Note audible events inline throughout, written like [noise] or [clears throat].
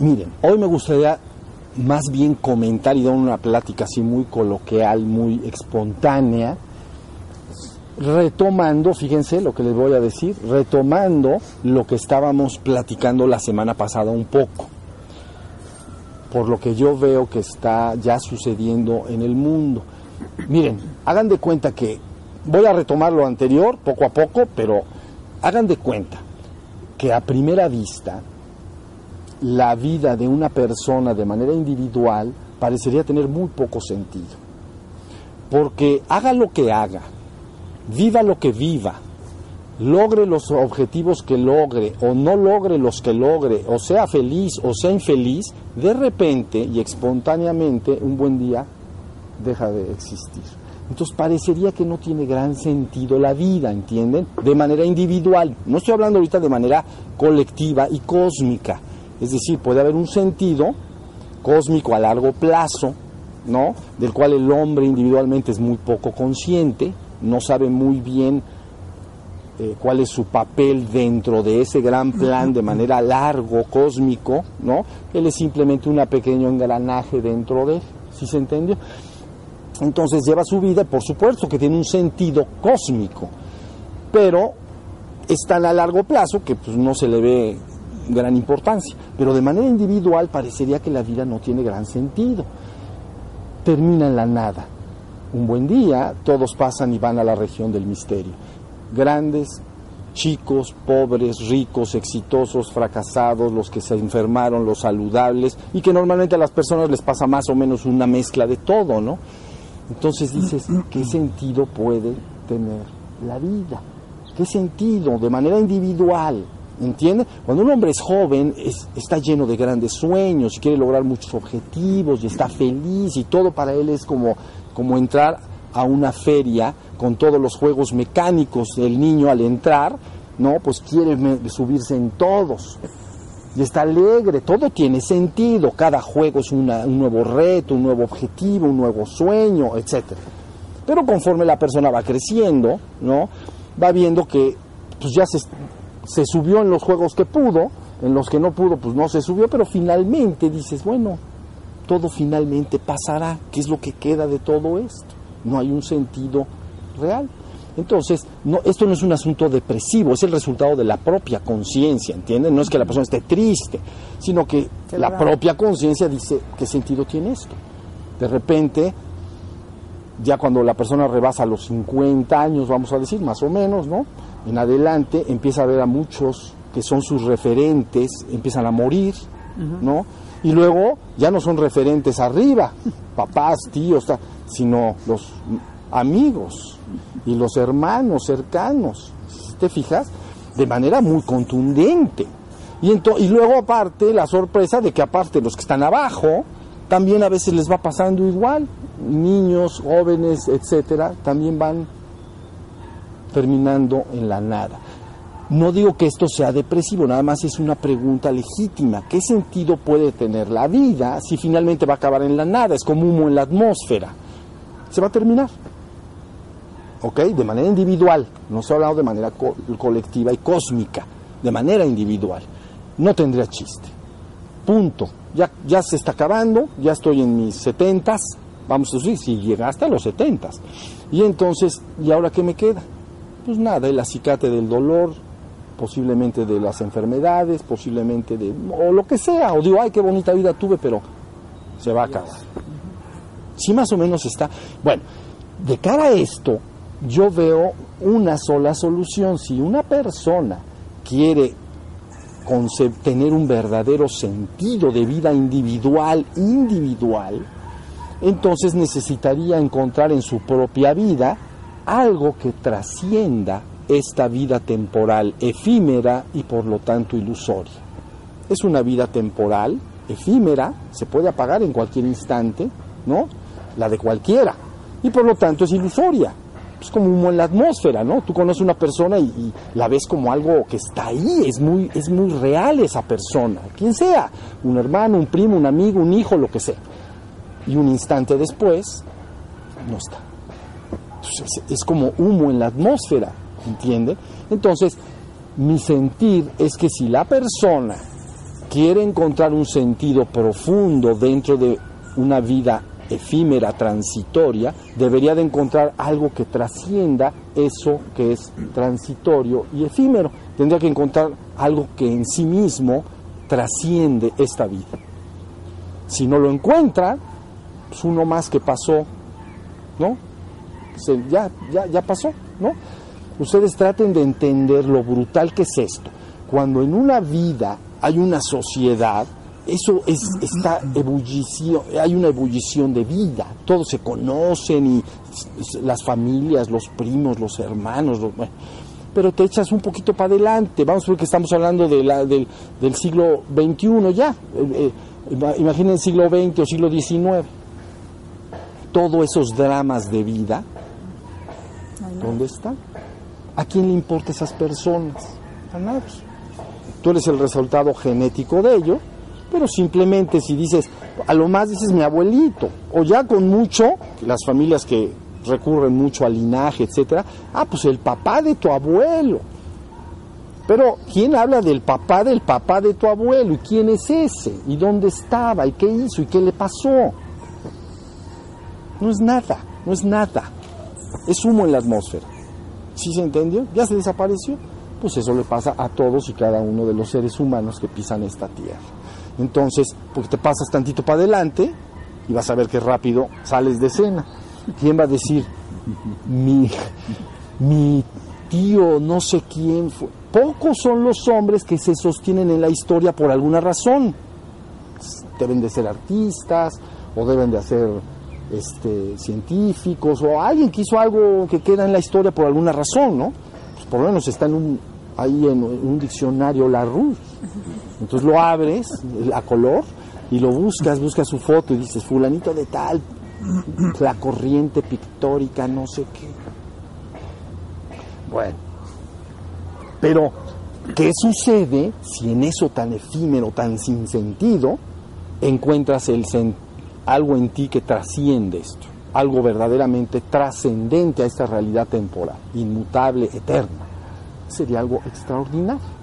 Miren, hoy me gustaría más bien comentar y dar una plática así muy coloquial, muy espontánea, retomando, fíjense lo que les voy a decir, retomando lo que estábamos platicando la semana pasada un poco, por lo que yo veo que está ya sucediendo en el mundo. Miren, hagan de cuenta que voy a retomar lo anterior poco a poco, pero hagan de cuenta que a primera vista la vida de una persona de manera individual parecería tener muy poco sentido. Porque haga lo que haga, viva lo que viva, logre los objetivos que logre o no logre los que logre, o sea feliz o sea infeliz, de repente y espontáneamente un buen día deja de existir. Entonces parecería que no tiene gran sentido la vida, ¿entienden? De manera individual. No estoy hablando ahorita de manera colectiva y cósmica. Es decir, puede haber un sentido cósmico a largo plazo, ¿no? Del cual el hombre individualmente es muy poco consciente, no sabe muy bien eh, cuál es su papel dentro de ese gran plan de manera largo, cósmico, ¿no? Él es simplemente un pequeño engranaje dentro de él, ¿sí se entendió? Entonces lleva su vida, por supuesto que tiene un sentido cósmico, pero es tan a largo plazo que pues, no se le ve gran importancia, pero de manera individual parecería que la vida no tiene gran sentido. Termina en la nada. Un buen día todos pasan y van a la región del misterio. Grandes, chicos, pobres, ricos, exitosos, fracasados, los que se enfermaron, los saludables, y que normalmente a las personas les pasa más o menos una mezcla de todo, ¿no? Entonces dices, ¿qué sentido puede tener la vida? ¿Qué sentido de manera individual? ¿Entiende? Cuando un hombre es joven, está lleno de grandes sueños quiere lograr muchos objetivos y está feliz y todo para él es como, como entrar a una feria con todos los juegos mecánicos. El niño al entrar, ¿no? Pues quiere subirse en todos. Y está alegre, todo tiene sentido, cada juego es un nuevo reto, un nuevo objetivo, un nuevo sueño, etc. Pero conforme la persona va creciendo, ¿no? Va viendo que pues ya se, se subió en los juegos que pudo, en los que no pudo, pues no se subió, pero finalmente dices, bueno, todo finalmente pasará, ¿qué es lo que queda de todo esto? No hay un sentido real. Entonces, no, esto no es un asunto depresivo, es el resultado de la propia conciencia, ¿entienden? No es que la persona esté triste, sino que la propia conciencia dice, ¿qué sentido tiene esto? De repente, ya cuando la persona rebasa los 50 años, vamos a decir, más o menos, ¿no? En adelante empieza a ver a muchos que son sus referentes, empiezan a morir, ¿no? Y luego ya no son referentes arriba, [laughs] papás, tíos, sino los amigos y los hermanos cercanos, ¿te fijas? De manera muy contundente. Y, y luego aparte la sorpresa de que aparte los que están abajo, también a veces les va pasando igual, niños, jóvenes, etcétera, también van terminando en la nada. No digo que esto sea depresivo, nada más es una pregunta legítima. ¿Qué sentido puede tener la vida si finalmente va a acabar en la nada? Es como humo en la atmósfera. Se va a terminar. ¿Ok? De manera individual. No se ha hablado de manera colectiva y cósmica. De manera individual. No tendría chiste. Punto. Ya, ya se está acabando, ya estoy en mis setentas. Vamos a decir, si llegaste a los setentas. Y entonces, ¿y ahora qué me queda? Pues nada, el acicate del dolor, posiblemente de las enfermedades, posiblemente de, o lo que sea, o digo, ay, qué bonita vida tuve, pero se va a acabar. Sí, más o menos está. Bueno, de cara a esto, yo veo una sola solución. Si una persona quiere tener un verdadero sentido de vida individual, individual, entonces necesitaría encontrar en su propia vida algo que trascienda esta vida temporal, efímera y por lo tanto ilusoria. Es una vida temporal, efímera, se puede apagar en cualquier instante, ¿no? La de cualquiera. Y por lo tanto es ilusoria. Es como humo en la atmósfera, ¿no? Tú conoces una persona y, la ves como algo que está ahí, es muy, es muy real esa persona, quien sea, un hermano, un primo, un amigo, un hijo, lo que sea. Y un instante después, no está es como humo en la atmósfera, ¿entiende? Entonces, mi sentir es que si la persona quiere encontrar un sentido profundo dentro de una vida efímera, transitoria, debería de encontrar algo que trascienda eso que es transitorio y efímero. Tendría que encontrar algo que en sí mismo trasciende esta vida. Si no lo encuentra, pues uno más que pasó, ¿no? Ya, ya, ya pasó, ¿no? Ustedes traten de entender lo brutal que es esto. Cuando en una vida hay una sociedad, eso es, está ebullición, hay una ebullición de vida, todos se conocen y las familias, los primos, los hermanos, pero te echas un poquito para adelante, vamos a ver que estamos hablando de la, del, del, siglo XXI ya, eh, eh, imaginen el siglo XX o siglo XIX, todos esos dramas de vida, ¿dónde están? ¿A quién le importa esas personas? A nadie. Tú eres el resultado genético de ello, pero simplemente si dices, a lo más dices mi abuelito, o ya con mucho, las familias que recurren mucho al linaje, etcétera, ah, pues el papá de tu abuelo. Pero, ¿quién habla del papá del papá de tu abuelo? ¿Y quién es ese? ¿Y dónde estaba? ¿Y qué hizo? ¿Y qué le pasó? No es nada, no es nada. Es humo en la atmósfera. ¿Sí se entendió? ¿Ya se desapareció? Pues eso le pasa a todos y cada uno de los seres humanos que pisan esta tierra. Entonces, porque te pasas tantito para adelante y vas a ver qué rápido sales de escena. ¿Quién va a decir? Mi, mi tío, no sé quién fue. Pocos son los hombres que se sostienen en la historia por alguna razón. Deben de ser artistas o deben de ser este, científicos o alguien que hizo algo que queda en la historia por alguna razón, ¿no? Pues por lo menos está en un, ahí en, un diccionario la Ruz. Entonces lo abres a color y lo buscas, buscas su foto y dices, fulanito de tal, la corriente pictórica, no sé qué. Bueno, pero ¿qué sucede si en eso tan efímero, tan sin sentido, encuentras el algo en ti que trasciende esto? Algo verdaderamente trascendente a esta realidad temporal, inmutable, eterna. Sería algo extraordinario.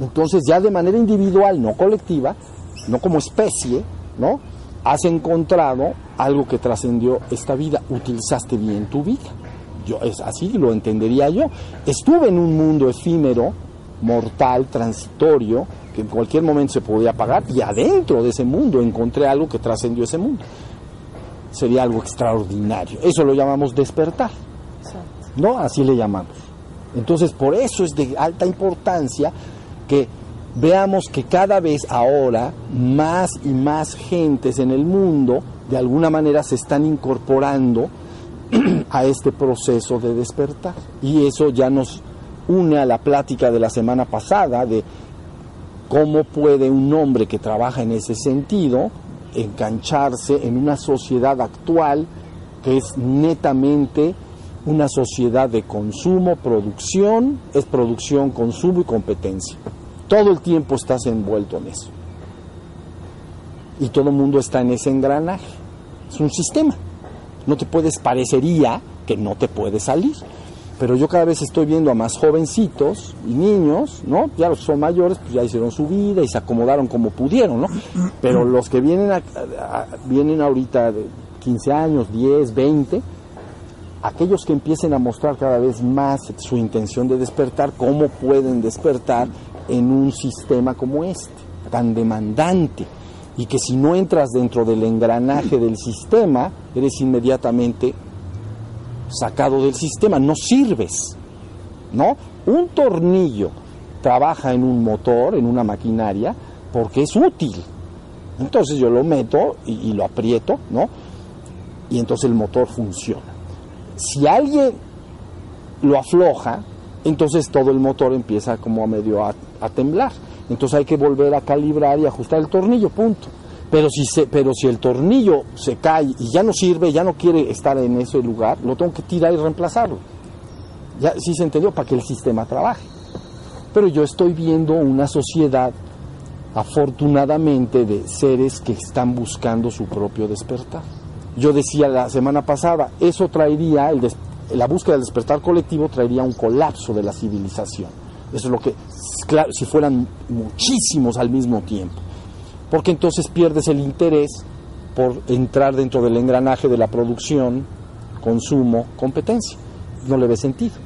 Entonces ya de manera individual, no colectiva, no como especie, ¿no? Has encontrado algo que trascendió esta vida, utilizaste bien tu vida. Yo es así lo entendería yo. Estuve en un mundo efímero, mortal, transitorio, que en cualquier momento se podía apagar y adentro de ese mundo encontré algo que trascendió ese mundo. Sería algo extraordinario. Eso lo llamamos despertar. ¿No? Así le llamamos. Entonces, por eso es de alta importancia que veamos que cada vez ahora más y más gentes en el mundo de alguna manera se están incorporando [clears throat] a este proceso de despertar. Y eso ya nos une a la plática de la semana pasada de cómo puede un hombre que trabaja en ese sentido engancharse en una sociedad actual que es netamente una sociedad de consumo, producción, es producción, consumo y competencia. Todo el tiempo estás envuelto en eso. Y todo el mundo está en ese engranaje. Es un sistema. No te puedes, parecería que no te puedes salir. Pero yo cada vez estoy viendo a más jovencitos y niños, ¿no? Ya los son mayores, pues ya hicieron su vida y se acomodaron como pudieron, ¿no? Pero los que vienen, vienen ahorita de 15 años, 10, 20, aquellos que empiecen a mostrar cada vez más su intención de despertar, cómo pueden despertar en un sistema como este, tan demandante, y que si no entras dentro del engranaje del sistema, eres inmediatamente sacado del sistema, no sirves, ¿no? Un tornillo trabaja en un motor, en una maquinaria, porque es útil. Entonces yo lo meto y, lo aprieto, ¿no? Y entonces el motor funciona. Si alguien lo afloja, entonces todo el motor empieza como a medio a, temblar. Entonces hay que volver a calibrar y ajustar el tornillo, punto. Pero si, se, pero si el tornillo se cae y ya no sirve, ya no quiere estar en ese lugar, lo tengo que tirar y reemplazarlo. Ya sí se entendió para que el sistema trabaje. Pero yo estoy viendo una sociedad, afortunadamente, de seres que están buscando su propio despertar. Yo decía la semana pasada, eso traería el la búsqueda del despertar colectivo traería un colapso de la civilización. Eso es lo que, claro, si fueran muchísimos al mismo tiempo. Porque entonces pierdes el interés por entrar dentro del engranaje de la producción, consumo, competencia. No le ves sentido.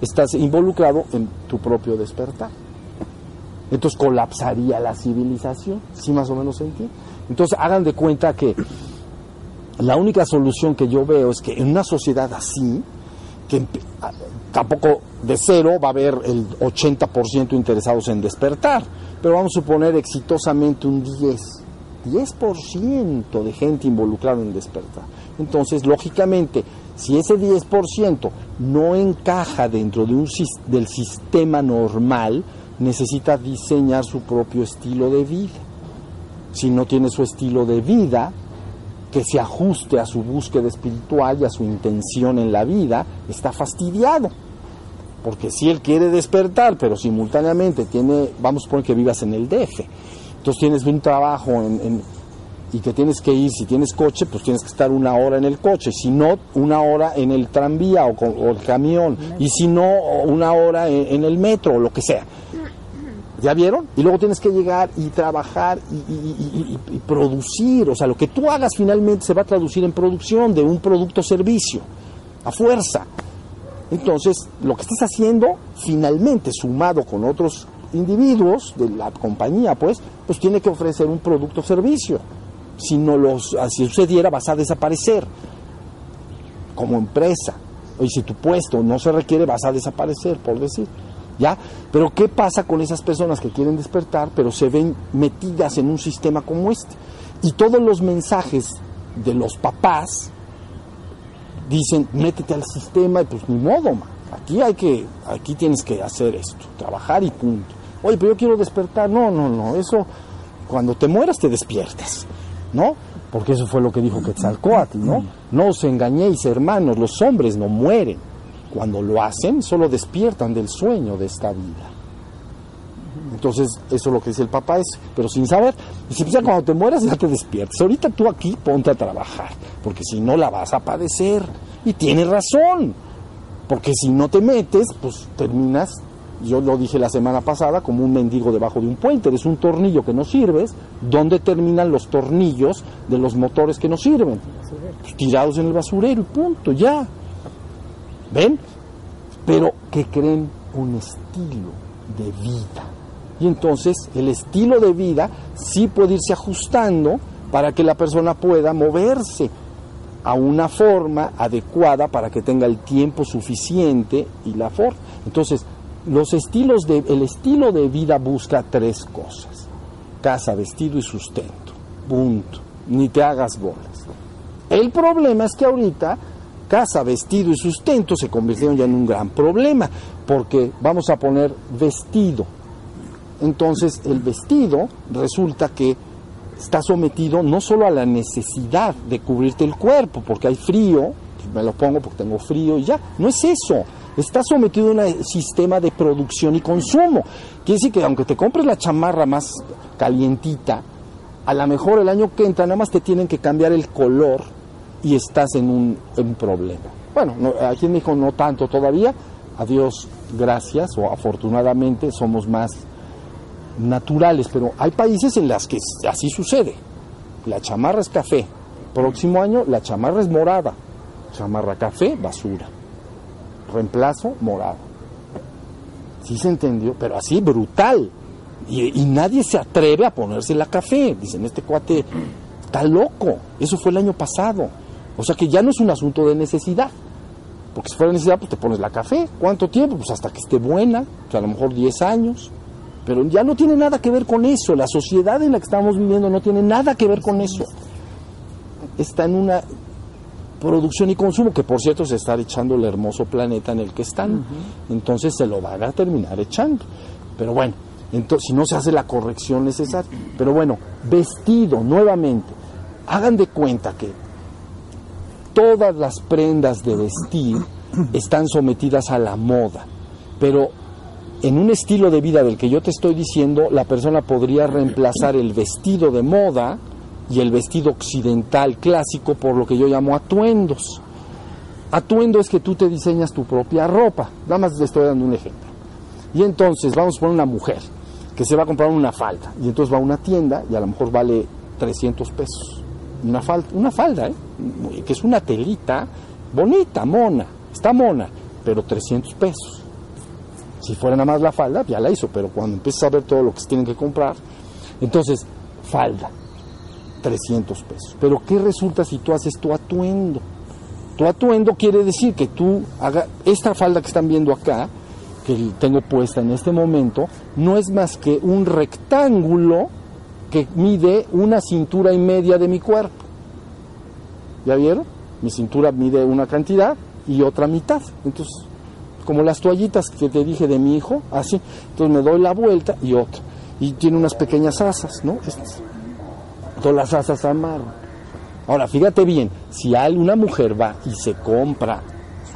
Estás involucrado en tu propio despertar. Entonces colapsaría la civilización, ¿sí más o menos entiende? Entonces hagan de cuenta que la única solución que yo veo es que en una sociedad así, que tampoco de cero va a haber el 80% interesados en despertar, pero vamos a suponer exitosamente un 10, 10% de gente involucrada en despertar. Entonces, lógicamente, si ese 10% no encaja dentro de un, del sistema normal, necesita diseñar su propio estilo de vida. Si no tiene su estilo de vida, que se ajuste a su búsqueda espiritual y a su intención en la vida, está fastidiado. Porque si él quiere despertar, pero simultáneamente tiene, vamos a poner que vivas en el DF, entonces tienes un trabajo y que tienes que ir, si tienes coche, pues tienes que estar una hora en el coche, si no, una hora en el tranvía o, el camión, y si no, una hora en el metro o lo que sea. ¿Ya vieron? Y luego tienes que llegar y trabajar y, producir. O sea, lo que tú hagas finalmente se va a traducir en producción de un producto o servicio, a fuerza. Entonces, lo que estás haciendo, finalmente, sumado con otros individuos de la compañía, pues, pues tiene que ofrecer un producto o servicio. Si no los, si sucediera, vas a desaparecer como empresa. Y si tu puesto no se requiere, vas a desaparecer, por decir. ¿Ya? Pero ¿qué pasa con esas personas que quieren despertar, pero se ven metidas en un sistema como este? Y todos los mensajes de los papás dicen, métete al sistema y pues ni modo, Aquí hay que, aquí tienes que hacer esto, trabajar y punto. Oye, pero yo quiero despertar. No, no, no, eso cuando te mueras te despiertas, ¿no? Porque eso fue lo que dijo Quetzalcoatl, ¿no? No os engañéis, hermanos, los hombres no mueren cuando lo hacen, solo despiertan del sueño de esta vida. Entonces, eso es lo que dice el papá, es, pero sin saber. Y si ya cuando te mueras ya te despiertas. Ahorita tú aquí ponte a trabajar, porque si no la vas a padecer. Y tiene razón, porque si no te metes, pues terminas, yo lo dije la semana pasada, como un mendigo debajo de un puente. Eres un tornillo que no sirves. ¿Dónde terminan los tornillos de los motores que no sirven? Pues tirados en el basurero y punto, ya. ¿Ven? Pero que creen un estilo de vida. Y entonces el estilo de vida sí puede irse ajustando para que la persona pueda moverse a una forma adecuada para que tenga el tiempo suficiente y la forma. Entonces, los estilos de, el estilo de vida busca tres cosas: casa, vestido y sustento. Punto. Ni te hagas bolas. El problema es que ahorita casa, vestido y sustento se convirtieron ya en un gran problema, porque vamos a poner vestido. Entonces el vestido resulta que está sometido no solo a la necesidad de cubrirte el cuerpo, porque hay frío, pues me lo pongo porque tengo frío y ya, no es eso. Está sometido a un sistema de producción y consumo. Quiere decir que aunque te compres la chamarra más calientita, a lo mejor el año que entra nada más te tienen que cambiar el color y estás en un, problema. Bueno, aquí en no tanto todavía, a Dios gracias o afortunadamente somos más naturales, pero hay países en los que así sucede. La chamarra es café, próximo año la chamarra es morada, chamarra café, basura, reemplazo morado. Sí se entendió, pero así brutal. Y, y nadie se atreve a ponerse la café. Dicen, este cuate está loco. Eso fue el año pasado. O sea que ya no es un asunto de necesidad. Porque si fuera necesidad, pues te pones la café. ¿Cuánto tiempo? Pues hasta que esté buena. O sea, a lo mejor 10 años. Pero ya no tiene nada que ver con eso. La sociedad en la que estamos viviendo no tiene nada que ver con eso. Está en una producción y consumo, que por cierto se está echando el hermoso planeta en el que están. Entonces se lo van a terminar echando. Pero bueno, entonces, si no se hace la corrección necesaria. Pero bueno, vestido nuevamente. Hagan de cuenta que todas las prendas de vestir están sometidas a la moda, pero en un estilo de vida del que yo te estoy diciendo, la persona podría reemplazar el vestido de moda y el vestido occidental clásico por lo que yo llamo atuendos. Atuendo es que tú te diseñas tu propia ropa. Nada más le estoy dando un ejemplo. Y entonces, vamos a poner una mujer. que se va a comprar una falda y entonces va a una tienda y a lo mejor vale 300 pesos. Una falda, una falda ¿eh? que es una telita bonita, mona, está mona, pero 300 pesos. Si fuera nada más la falda, ya la hizo, pero cuando empiezas a ver todo lo que se tienen que comprar, entonces, falda, 300 pesos. Pero ¿qué resulta si tú haces tu atuendo? Tu atuendo quiere decir que tú hagas, esta falda que están viendo acá, que tengo puesta en este momento, no es más que un rectángulo que mide una cintura y media de mi cuerpo. ¿Ya vieron? Mi cintura mide una cantidad y otra mitad. Entonces, como las toallitas que te dije de mi hijo, así. Entonces me doy la vuelta y otra. Y tiene unas pequeñas asas, ¿no? Todas las asas amarran. Ahora, fíjate bien, si una mujer va y se compra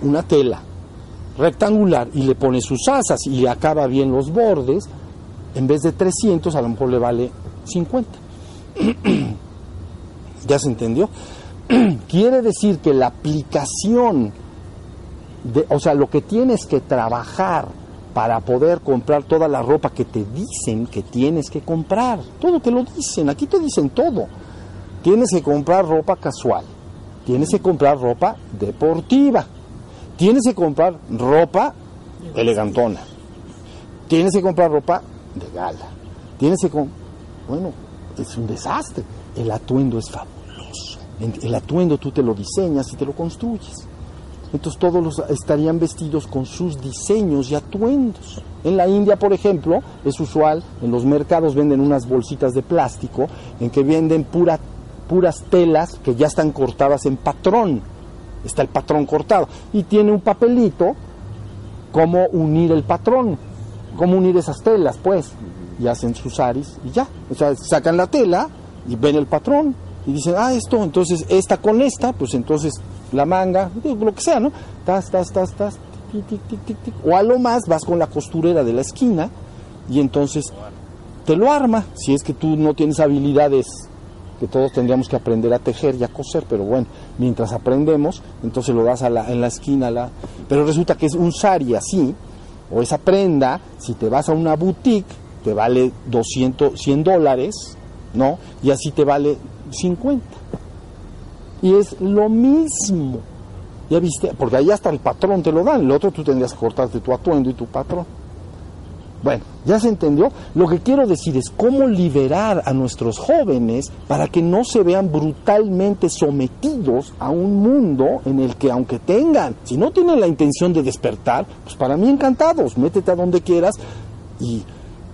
una tela rectangular y le pone sus asas y acaba bien los bordes, en vez de 300 a lo mejor le vale 50. [clears throat] ¿Ya se entendió? [clears throat] Quiere decir que la aplicación, o sea, lo que tienes que trabajar para poder comprar toda la ropa que te dicen que tienes que comprar, todo te lo dicen, aquí te dicen todo. Tienes que comprar ropa casual, tienes que comprar ropa deportiva, tienes que comprar ropa elegantona, tienes que comprar ropa de gala, tienes que bueno, es un desastre. El atuendo es fabuloso. El atuendo tú te lo diseñas y te lo construyes. Entonces todos los estarían vestidos con sus diseños y atuendos. En la India, por ejemplo, es usual, en los mercados venden unas bolsitas de plástico en que venden pura puras telas que ya están cortadas en patrón. Está el patrón cortado. Y tiene un papelito cómo unir el patrón, cómo unir esas telas, pues. Y hacen sus aris y ya. O sea, sacan la tela y ven el patrón y dicen, ah, esto, entonces esta con esta, pues entonces la manga, lo que sea, ¿no? Tas, tas, tas, tas, O a lo más vas con la costurera de la esquina y entonces te lo arma. Si es que tú no tienes habilidades que todos tendríamos que aprender a tejer y a coser, pero bueno, mientras aprendemos, entonces lo das a la, en la esquina, la... pero resulta que es un sari así, o esa prenda, si te vas a una boutique, te vale 200, 100 dólares, ¿no? Y así te vale 50. Y es lo mismo. Ya viste, porque ahí hasta el patrón te lo dan, el otro tú tendrías que cortarte tu atuendo y tu patrón. Bueno, ya se entendió. Lo que quiero decir es cómo liberar a nuestros jóvenes para que no se vean brutalmente sometidos a un mundo en el que aunque tengan, si no tienen la intención de despertar, pues para mí encantados, métete a donde quieras y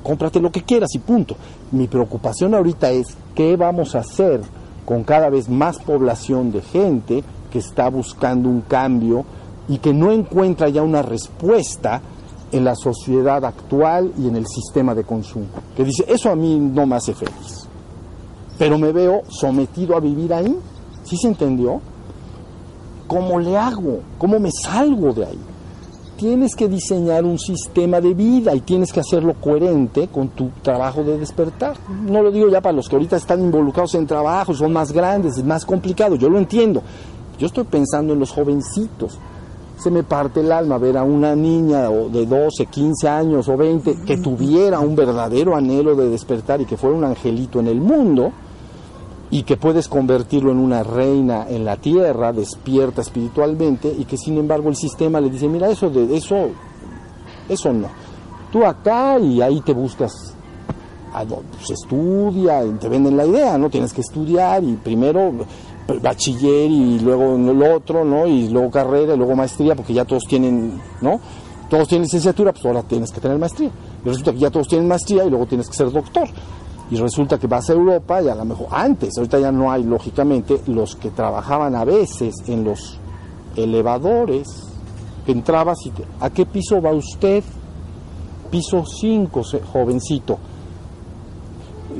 cómprate lo que quieras y punto. Mi preocupación ahorita es qué vamos a hacer con cada vez más población de gente que está buscando un cambio y que no encuentra ya una respuesta en la sociedad actual y en el sistema de consumo. Que dice, eso a mí no me hace feliz. Pero me veo sometido a vivir ahí. ¿Sí se entendió? ¿Cómo le hago? ¿Cómo me salgo de ahí? Tienes que diseñar un sistema de vida y tienes que hacerlo coherente con tu trabajo de despertar. No lo digo ya para los que ahorita están involucrados en trabajo, son más grandes, es más complicado, yo lo entiendo. Yo estoy pensando en los jovencitos se me parte el alma ver a una niña de 12, 15 años o 20 que tuviera un verdadero anhelo de despertar y que fuera un angelito en el mundo y que puedes convertirlo en una reina en la tierra, despierta espiritualmente y que sin embargo el sistema le dice, mira, eso de eso eso no. Tú acá y ahí te buscas pues estudia, te venden la idea, ¿no? Tienes que estudiar y primero bachiller y luego el otro, ¿no? Y luego carrera y luego maestría, porque ya todos tienen, ¿no? Todos tienen licenciatura, pues ahora tienes que tener maestría. Y resulta que ya todos tienen maestría y luego tienes que ser doctor. Y resulta que vas a Europa y a lo mejor antes, ahorita ya no hay, lógicamente, los que trabajaban a veces en los elevadores, entrabas y ¿a qué piso va usted? Piso 5, jovencito.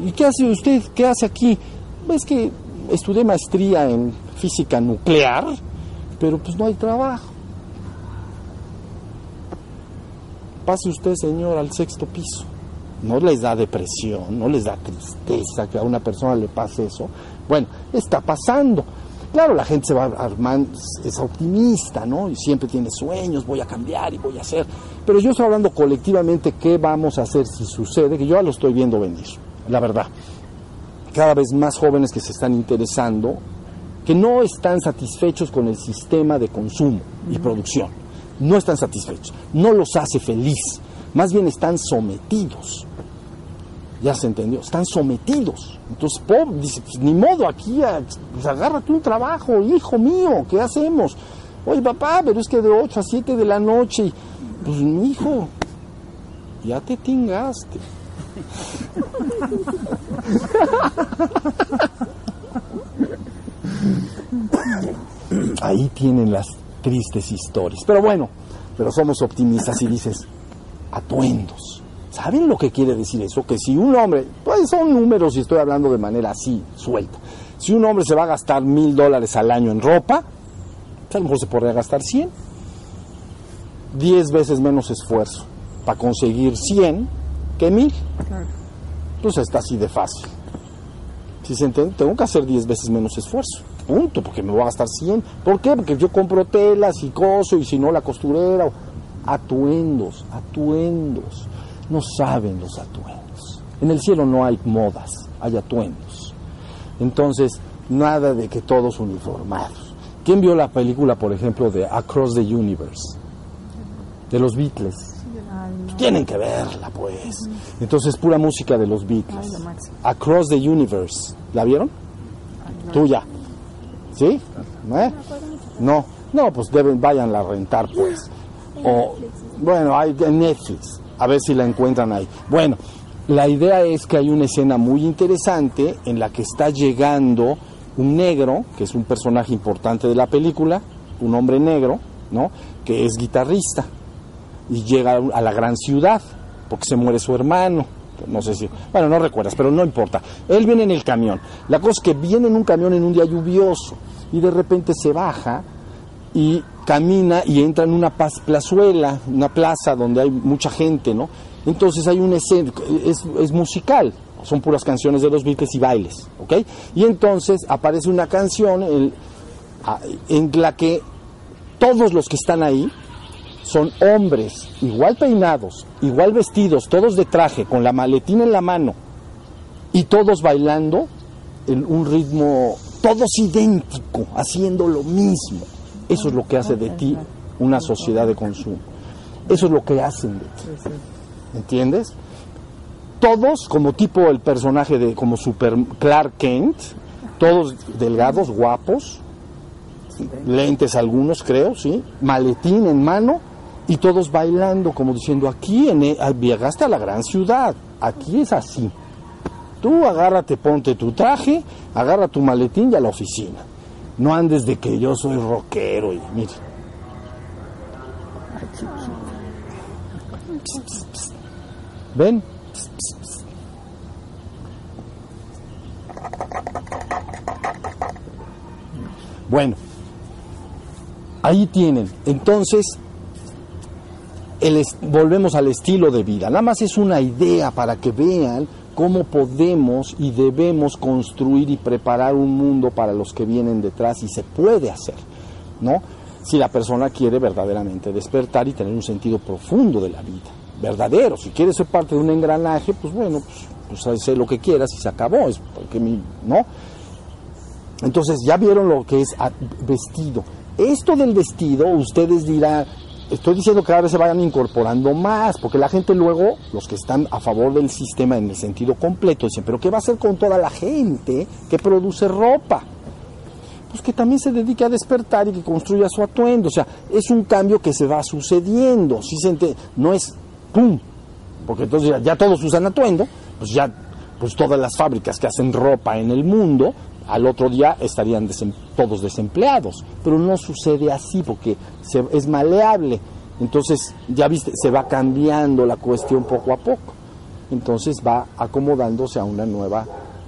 ¿Y qué hace usted? ¿Qué hace aquí? Es que estudié maestría en física nuclear, pero pues no hay trabajo. Pase usted, señor, al sexto piso. No les da depresión, no les da tristeza que a una persona le pase eso. Bueno, está pasando. Claro, la gente se va armando, es optimista, ¿no? Y siempre tiene sueños, voy a cambiar y voy a hacer. Pero yo estoy hablando colectivamente qué vamos a hacer si sucede, que yo ya lo estoy viendo venir, la verdad. Cada vez más jóvenes que se están interesando, que no están satisfechos con el sistema de consumo y producción. No están satisfechos. No los hace feliz. Más bien están sometidos. Ya se entendió, están sometidos. Entonces, pobre, dice, pues ni modo, aquí, pues agárrate un trabajo, hijo mío, ¿qué hacemos? Oye, papá, pero es que de 8 a 7 de la noche, pues mi hijo, ya te tingaste. [laughs] Ahí tienen las tristes historias. Pero bueno, pero somos optimistas y dices, atuendos. ¿Saben lo que quiere decir eso? Que si un hombre, pues son números y estoy hablando de manera así, suelta. Si un hombre se va a gastar mil dólares al año en ropa, pues a lo mejor se podría gastar 100. Diez veces menos esfuerzo para conseguir 100 que mil. Pues está así de fácil. Si se entiende, tengo que hacer 10 veces menos esfuerzo. Punto, porque me voy a gastar 100. ¿Por qué? Porque yo compro telas y coso y si no la costurera. Atuendos, atuendos no saben los atuendos. En el cielo no hay modas, hay atuendos. Entonces, nada de que todos uniformados. ¿Quién vio la película, por ejemplo, de Across the Universe? De los Beatles. Tienen que verla, pues. Entonces, pura música de los Beatles. Across the Universe. ¿La vieron? Tuya. ¿Sí? ¿Eh? No. No, pues deben, vayan a rentar, pues. O, bueno, hay en Netflix a ver si la encuentran ahí. Bueno, la idea es que hay una escena muy interesante en la que está llegando un negro, que es un personaje importante de la película, un hombre negro, ¿no? Que es guitarrista y llega a la gran ciudad porque se muere su hermano. No sé si, bueno, no recuerdas, pero no importa. Él viene en el camión. La cosa es que viene en un camión en un día lluvioso y de repente se baja y camina y entra en una plazuela, una plaza donde hay mucha gente, ¿no? Entonces hay una escena, es, es, musical, son puras canciones de los Beatles y bailes, ¿ok? Y entonces aparece una canción en, en la que todos los que están ahí son hombres, igual peinados, igual vestidos, todos de traje, con la maletina en la mano, y todos bailando en un ritmo, todos idéntico, haciendo lo mismo. Eso es lo que hace de ti una sociedad de consumo. Eso es lo que hacen de ti. ¿Entiendes? Todos, como tipo el personaje de como Super Clark Kent, todos delgados, guapos, lentes algunos creo, ¿sí? Maletín en mano y todos bailando como diciendo aquí en, e, viajaste a la gran ciudad, aquí es así. Tú agárrate, ponte tu traje, agarra tu maletín y a la oficina. No andes de que yo soy rockero y mire. ¿Ven? Bueno, ahí tienen. Entonces, el volvemos al estilo de vida. Nada más es una idea para que vean cómo podemos y debemos construir y preparar un mundo para los que vienen detrás y se puede hacer, ¿no? Si la persona quiere verdaderamente despertar y tener un sentido profundo de la vida, verdadero, si quiere ser parte de un engranaje, pues bueno, pues, pues sé lo que quieras y se acabó, ¿no? Entonces ya vieron lo que es vestido. Esto del vestido, ustedes dirán, estoy diciendo que cada vez se vayan incorporando más, porque la gente luego, los que están a favor del sistema en el sentido completo, dicen, pero ¿qué va a hacer con toda la gente que produce ropa? Pues que también se dedique a despertar y que construya su atuendo. O sea, es un cambio que se va sucediendo. Si se no es ¡pum! Porque entonces ya, ya todos usan atuendo, pues ya pues todas las fábricas que hacen ropa en el mundo al otro día estarían todos desempleados. Pero no sucede así porque es maleable. Entonces, ya viste, se va cambiando la cuestión poco a poco. Entonces va acomodándose a una nueva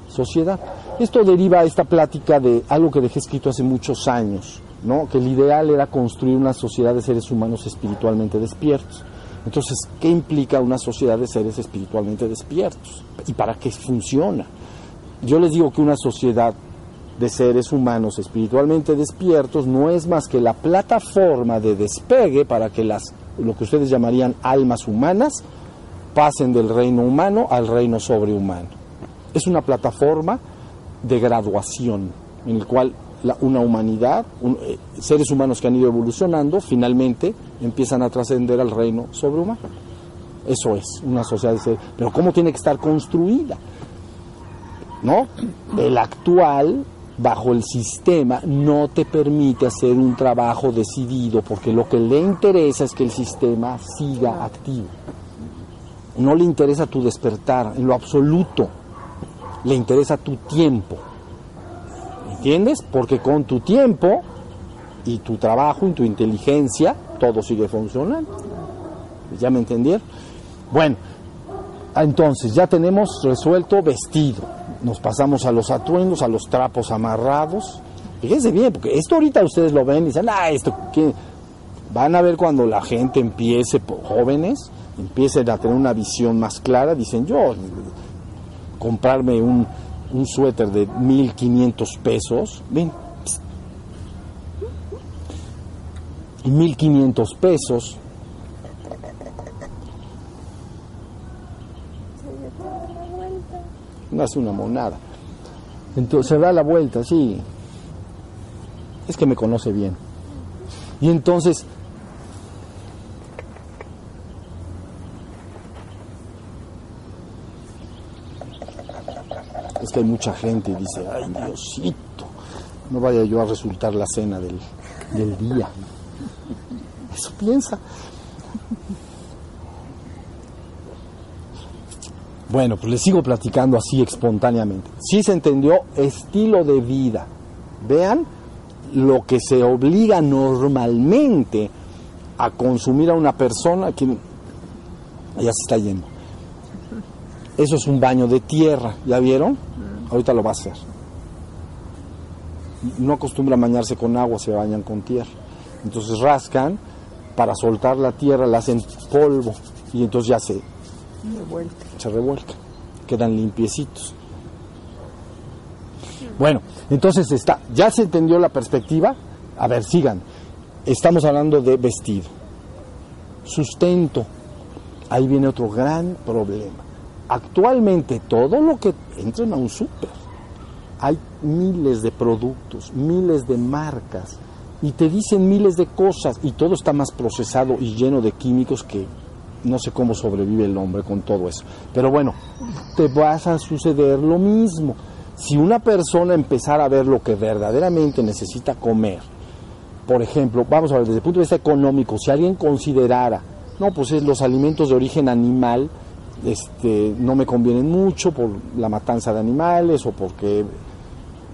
sociedad. Esto deriva a esta plática de algo que dejé escrito hace muchos años, ¿no? que el ideal era construir una sociedad de seres humanos espiritualmente despiertos. Entonces, ¿qué implica una sociedad de seres espiritualmente despiertos? ¿Y para qué funciona? Yo les digo que una sociedad de seres humanos espiritualmente despiertos no es más que la plataforma de despegue para que las lo que ustedes llamarían almas humanas pasen del reino humano al reino sobrehumano. Es una plataforma de graduación en el cual una humanidad, eh, seres humanos que han ido evolucionando, finalmente empiezan a trascender al reino sobrehumano. Eso es una sociedad de seres. Pero ¿cómo tiene que estar construida? ¿No? El actual bajo el sistema no te permite hacer un trabajo decidido porque lo que le interesa es que el sistema siga activo. No le interesa tu despertar en lo absoluto, le interesa tu tiempo. ¿Entiendes? Porque con tu tiempo y tu trabajo y tu inteligencia todo sigue funcionando. ¿Ya me entendieron? Bueno, entonces ya tenemos resuelto vestido nos pasamos a los atuendos, a los trapos amarrados. Fíjense bien, porque esto ahorita ustedes lo ven y dicen, ah, esto, ¿qué? Van a ver cuando la gente empiece, jóvenes, empiecen a tener una visión más clara, dicen, yo, comprarme un, un suéter de 1500 pesos, ven, y 1500 pesos, no hace una monada. Entonces se da la vuelta, sí. Es que me conoce bien. Y entonces es que hay mucha gente y dice, ay Diosito, no vaya yo a resultar la cena del, del día. Eso piensa. Bueno, pues les sigo platicando así espontáneamente. Sí se entendió estilo de vida. Vean lo que se obliga normalmente a consumir a una persona que ya se está yendo. Eso es un baño de tierra, ¿ya vieron? Ahorita lo va a hacer. No acostumbran bañarse con agua, se bañan con tierra. Entonces rascan para soltar la tierra, la hacen polvo y entonces ya se se revuelca, quedan limpiecitos. Bueno, entonces está, ya se entendió la perspectiva. A ver, sigan. Estamos hablando de vestido. Sustento. Ahí viene otro gran problema. Actualmente todo lo que entra a un súper, hay miles de productos, miles de marcas y te dicen miles de cosas y todo está más procesado y lleno de químicos que no sé cómo sobrevive el hombre con todo eso. Pero bueno, te vas a suceder lo mismo. Si una persona empezara a ver lo que verdaderamente necesita comer, por ejemplo, vamos a ver desde el punto de vista económico, si alguien considerara, no, pues es los alimentos de origen animal este, no me convienen mucho por la matanza de animales o porque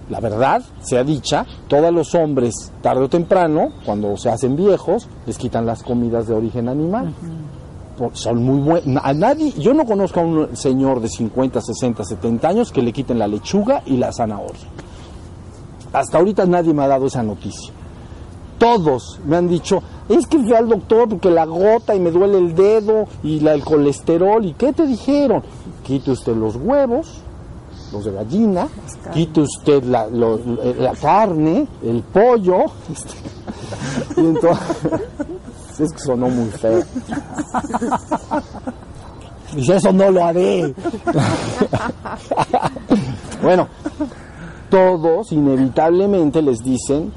la verdad sea dicha, todos los hombres tarde o temprano, cuando se hacen viejos, les quitan las comidas de origen animal son muy buenos. A nadie, yo no conozco a un señor de 50, 60, 70 años que le quiten la lechuga y la zanahoria. Hasta ahorita nadie me ha dado esa noticia. Todos me han dicho, es que fui al doctor porque la gota y me duele el dedo y la, el colesterol. ¿Y qué te dijeron? Quite usted los huevos, los de gallina, quite usted la, la carne, el pollo. [laughs] y entonces, es que sonó muy feo. Dice, eso no lo haré. bueno, todos inevitablemente les dicen,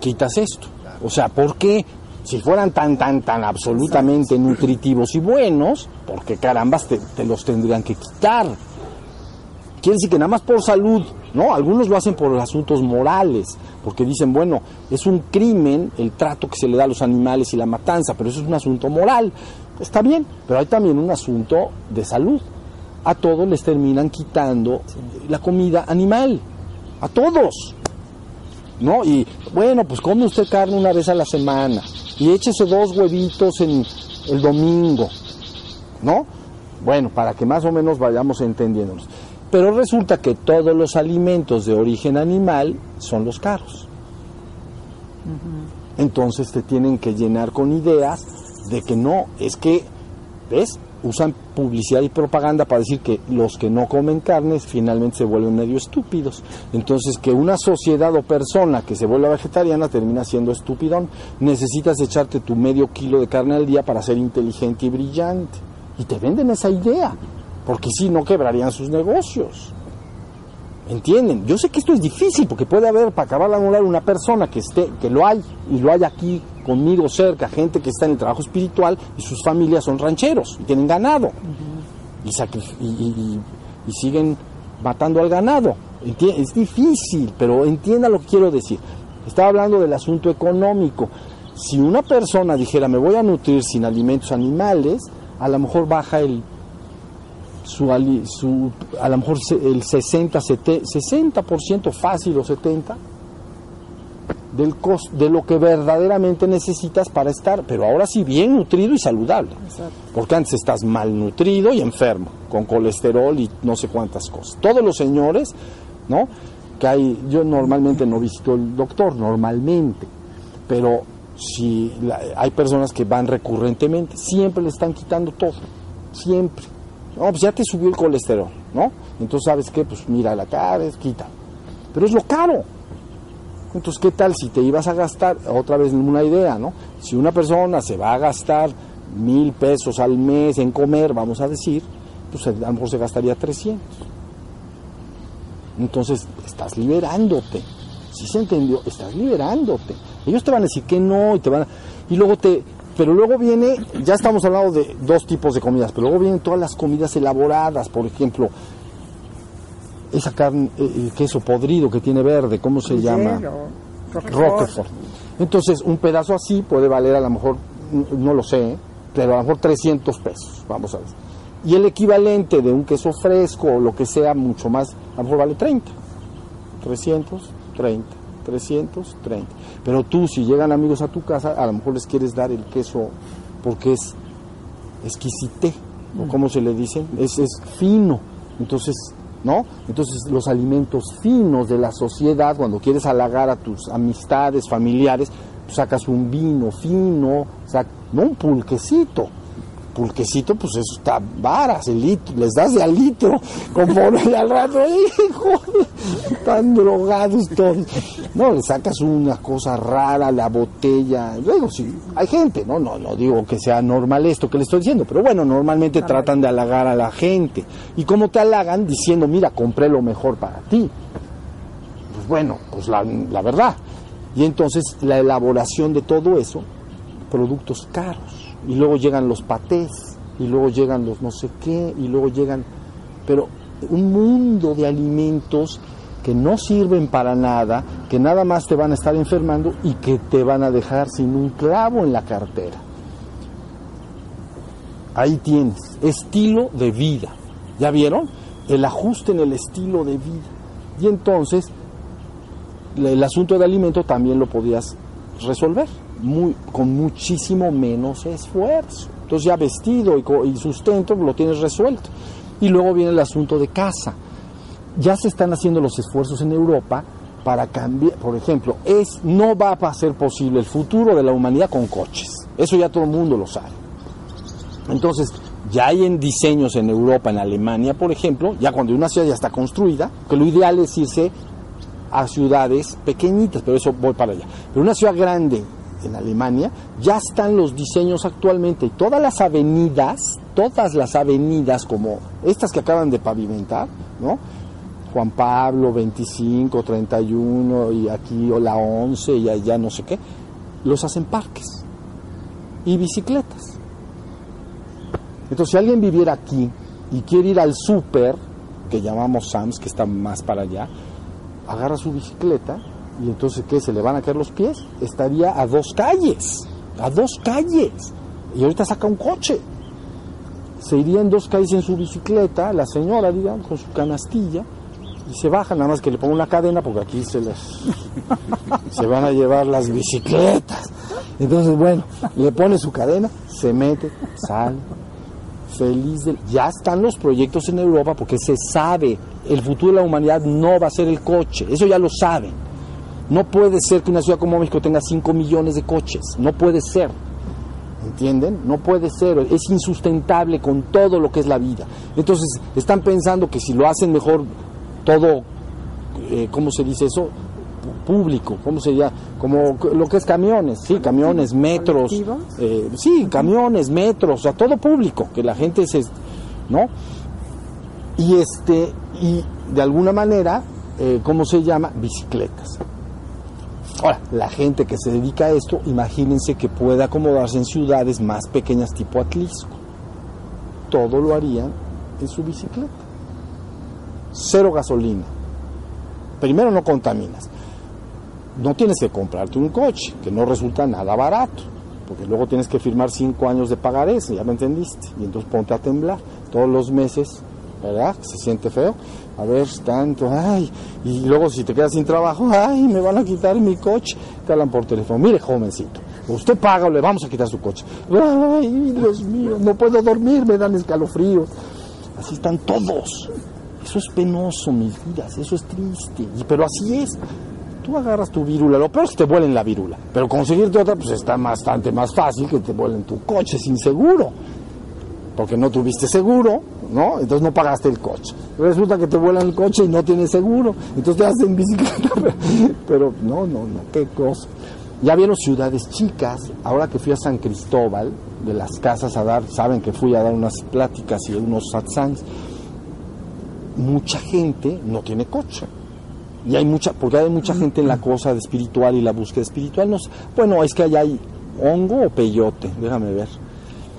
quitas esto. O sea, ¿por qué? Si fueran tan, tan, tan absolutamente nutritivos y buenos, porque carambas te, te los tendrían que quitar. Quiere decir que nada más por salud, ¿no? Algunos lo hacen por asuntos morales, porque dicen, bueno, es un crimen el trato que se le da a los animales y la matanza, pero eso es un asunto moral. Está bien, pero hay también un asunto de salud. A todos les terminan quitando la comida animal, a todos. ¿No? Y bueno, pues come usted carne una vez a la semana y échese dos huevitos en el domingo, ¿no? Bueno, para que más o menos vayamos entendiéndonos. Pero resulta que todos los alimentos de origen animal son los caros. Entonces te tienen que llenar con ideas de que no, es que, ¿ves? usan publicidad y propaganda para decir que los que no comen carnes finalmente se vuelven medio estúpidos. Entonces, que una sociedad o persona que se vuelva vegetariana termina siendo estúpidón. Necesitas echarte tu medio kilo de carne al día para ser inteligente y brillante. Y te venden esa idea, porque si no quebrarían sus negocios. ¿Entienden? Yo sé que esto es difícil porque puede haber, para acabar de anular, una persona que esté, que lo hay, y lo hay aquí conmigo cerca, gente que está en el trabajo espiritual y sus familias son rancheros y tienen ganado. y, siguen matando al ganado. Es difícil, pero entienda lo que quiero decir. Estaba hablando del asunto económico. Si una persona dijera, me voy a nutrir sin alimentos animales, a lo mejor baja el su, su, a lo mejor el 60, 60% fácil o 70 del de lo que verdaderamente necesitas para estar, pero ahora sí bien nutrido y saludable. Porque antes estás malnutrido y enfermo, con colesterol y no sé cuántas cosas. Todos los señores, ¿no? Que hay, yo normalmente no visito el doctor, normalmente, pero si hay personas que van recurrentemente, siempre le están quitando todo, siempre. No, pues ya te subió el colesterol, ¿no? Entonces, ¿sabes qué? Pues mira la cara, quita. Pero es lo caro. Entonces, ¿qué tal si te ibas a gastar, otra vez una idea, ¿no? Si una persona se va a gastar mil pesos al mes en comer, vamos a decir, pues a lo mejor se gastaría 300. Entonces, estás liberándote. Si se entendió, estás liberándote. Ellos te van a decir que no y te van a... Y luego te, pero luego viene, ya estamos hablando de dos tipos de comidas, pero luego vienen todas las comidas elaboradas, por ejemplo, esa carne, eh, el queso podrido que tiene verde, ¿cómo se llama? Roquefort. Entonces, un pedazo así puede valer a lo mejor, no lo sé, pero a lo mejor 300 pesos, vamos a ver. Y el equivalente de un queso fresco o lo que sea mucho más, a lo mejor vale 30. 330. 330. Pero tú, si llegan amigos a tu casa, a lo mejor les quieres dar el queso porque es exquisite, mm. como se le dice, es, es fino. Entonces, ¿no? Entonces, los alimentos finos de la sociedad, cuando quieres halagar a tus amistades, familiares, pues sacas un vino fino, no un pulquecito, pulquecito, pues eso está varas, el litro, les das de al litro, conforme al rato, hijo, están drogados todos. No, le sacas una cosa rara, la botella, luego sí, hay gente, no, no, no digo que sea normal esto que le estoy diciendo, pero bueno, normalmente tratan de halagar a la gente. ¿Y cómo te halagan? Diciendo, mira, compré lo mejor para ti. Pues bueno, pues la, la verdad. Y entonces la elaboración de todo eso, productos caros y luego llegan los patés, y luego llegan los no sé qué, y luego llegan, pero un mundo de alimentos que no sirven para nada, que nada más te van a estar enfermando y que te van a dejar sin un clavo en la cartera. Ahí tienes, estilo de vida. ¿Ya vieron? El ajuste en el estilo de vida. Y entonces, el asunto de alimento también lo podías resolver con muchísimo menos esfuerzo. Entonces ya vestido y, sustento lo tienes resuelto. Y luego viene el asunto de casa. Ya se están haciendo los esfuerzos en Europa para cambiar, por ejemplo, es no va a ser posible el futuro de la humanidad con coches. Eso ya todo el mundo lo sabe. Entonces, ya hay en diseños en Europa, en Alemania, por ejemplo, ya cuando una ciudad ya está construida, que lo ideal es irse a ciudades pequeñitas, pero eso voy para allá. Pero una ciudad grande en Alemania, ya están los diseños actualmente y todas las avenidas, todas las avenidas como estas que acaban de pavimentar, ¿no? Juan Pablo 25, 31 y aquí o la 11 y allá no sé qué, los hacen parques y bicicletas. Entonces, si alguien viviera aquí y quiere ir al súper, que llamamos Sams, que está más para allá, agarra su bicicleta y entonces, ¿qué? ¿Se le van a caer los pies? Estaría a dos calles, a dos calles. Y ahorita saca un coche. Se iría en dos calles en su bicicleta, la señora, digamos, con su canastilla, y se baja, nada más que le ponga una cadena, porque aquí se les [laughs] se van a llevar las bicicletas. Entonces, bueno, le pone su cadena, se mete, sale, feliz de... Ya están los proyectos en Europa porque se sabe, el futuro de la humanidad no va a ser el coche, eso ya lo saben. No puede ser que una ciudad como México tenga 5 millones de coches, no puede ser. ¿Entienden? No puede ser, es insustentable con todo lo que es la vida. Entonces, están pensando que si lo hacen mejor todo, eh, ¿cómo se dice eso? Público, ¿cómo se llama? Como lo que es camiones, sí, camiones, metros, eh, sí, camiones, metros, o sea, todo público, que la gente se, ¿no? Y este, y de alguna manera, eh, ¿cómo se llama? Bicicletas. Ahora, la gente que se dedica a esto, imagínense que puede acomodarse en ciudades más pequeñas tipo Atlisco. Todo lo harían en su bicicleta. Cero gasolina. Primero no contaminas. No tienes que comprarte un coche, que no resulta nada barato, porque luego tienes que firmar cinco años de pagar eso, ya me entendiste. Y entonces ponte a temblar todos los meses, ¿verdad? Se siente feo a ver, tanto, ay, y luego si te quedas sin trabajo, ay, me van a quitar mi coche, te hablan por teléfono, mire jovencito, usted paga o le vamos a quitar su coche, ay, Dios mío, no puedo dormir, me dan escalofríos, así están todos, eso es penoso, mis vidas, eso es triste, y, pero así es, tú agarras tu virula, lo peor es que te vuelen la virula, pero conseguirte otra, pues está bastante más fácil que te vuelen tu coche sin seguro, porque no tuviste seguro, ¿no? Entonces no pagaste el coche. Resulta que te vuelan el coche y no tienes seguro, entonces te hacen [laughs] bicicleta, pero no, no, no, qué cosa. Ya vieron ciudades chicas, ahora que fui a San Cristóbal, de las casas a dar, saben que fui a dar unas pláticas y unos satsangs, mucha gente no tiene coche. Y hay mucha, porque hay mucha gente en la cosa de espiritual y la búsqueda espiritual. No, bueno, es que allá hay hongo o peyote, déjame ver.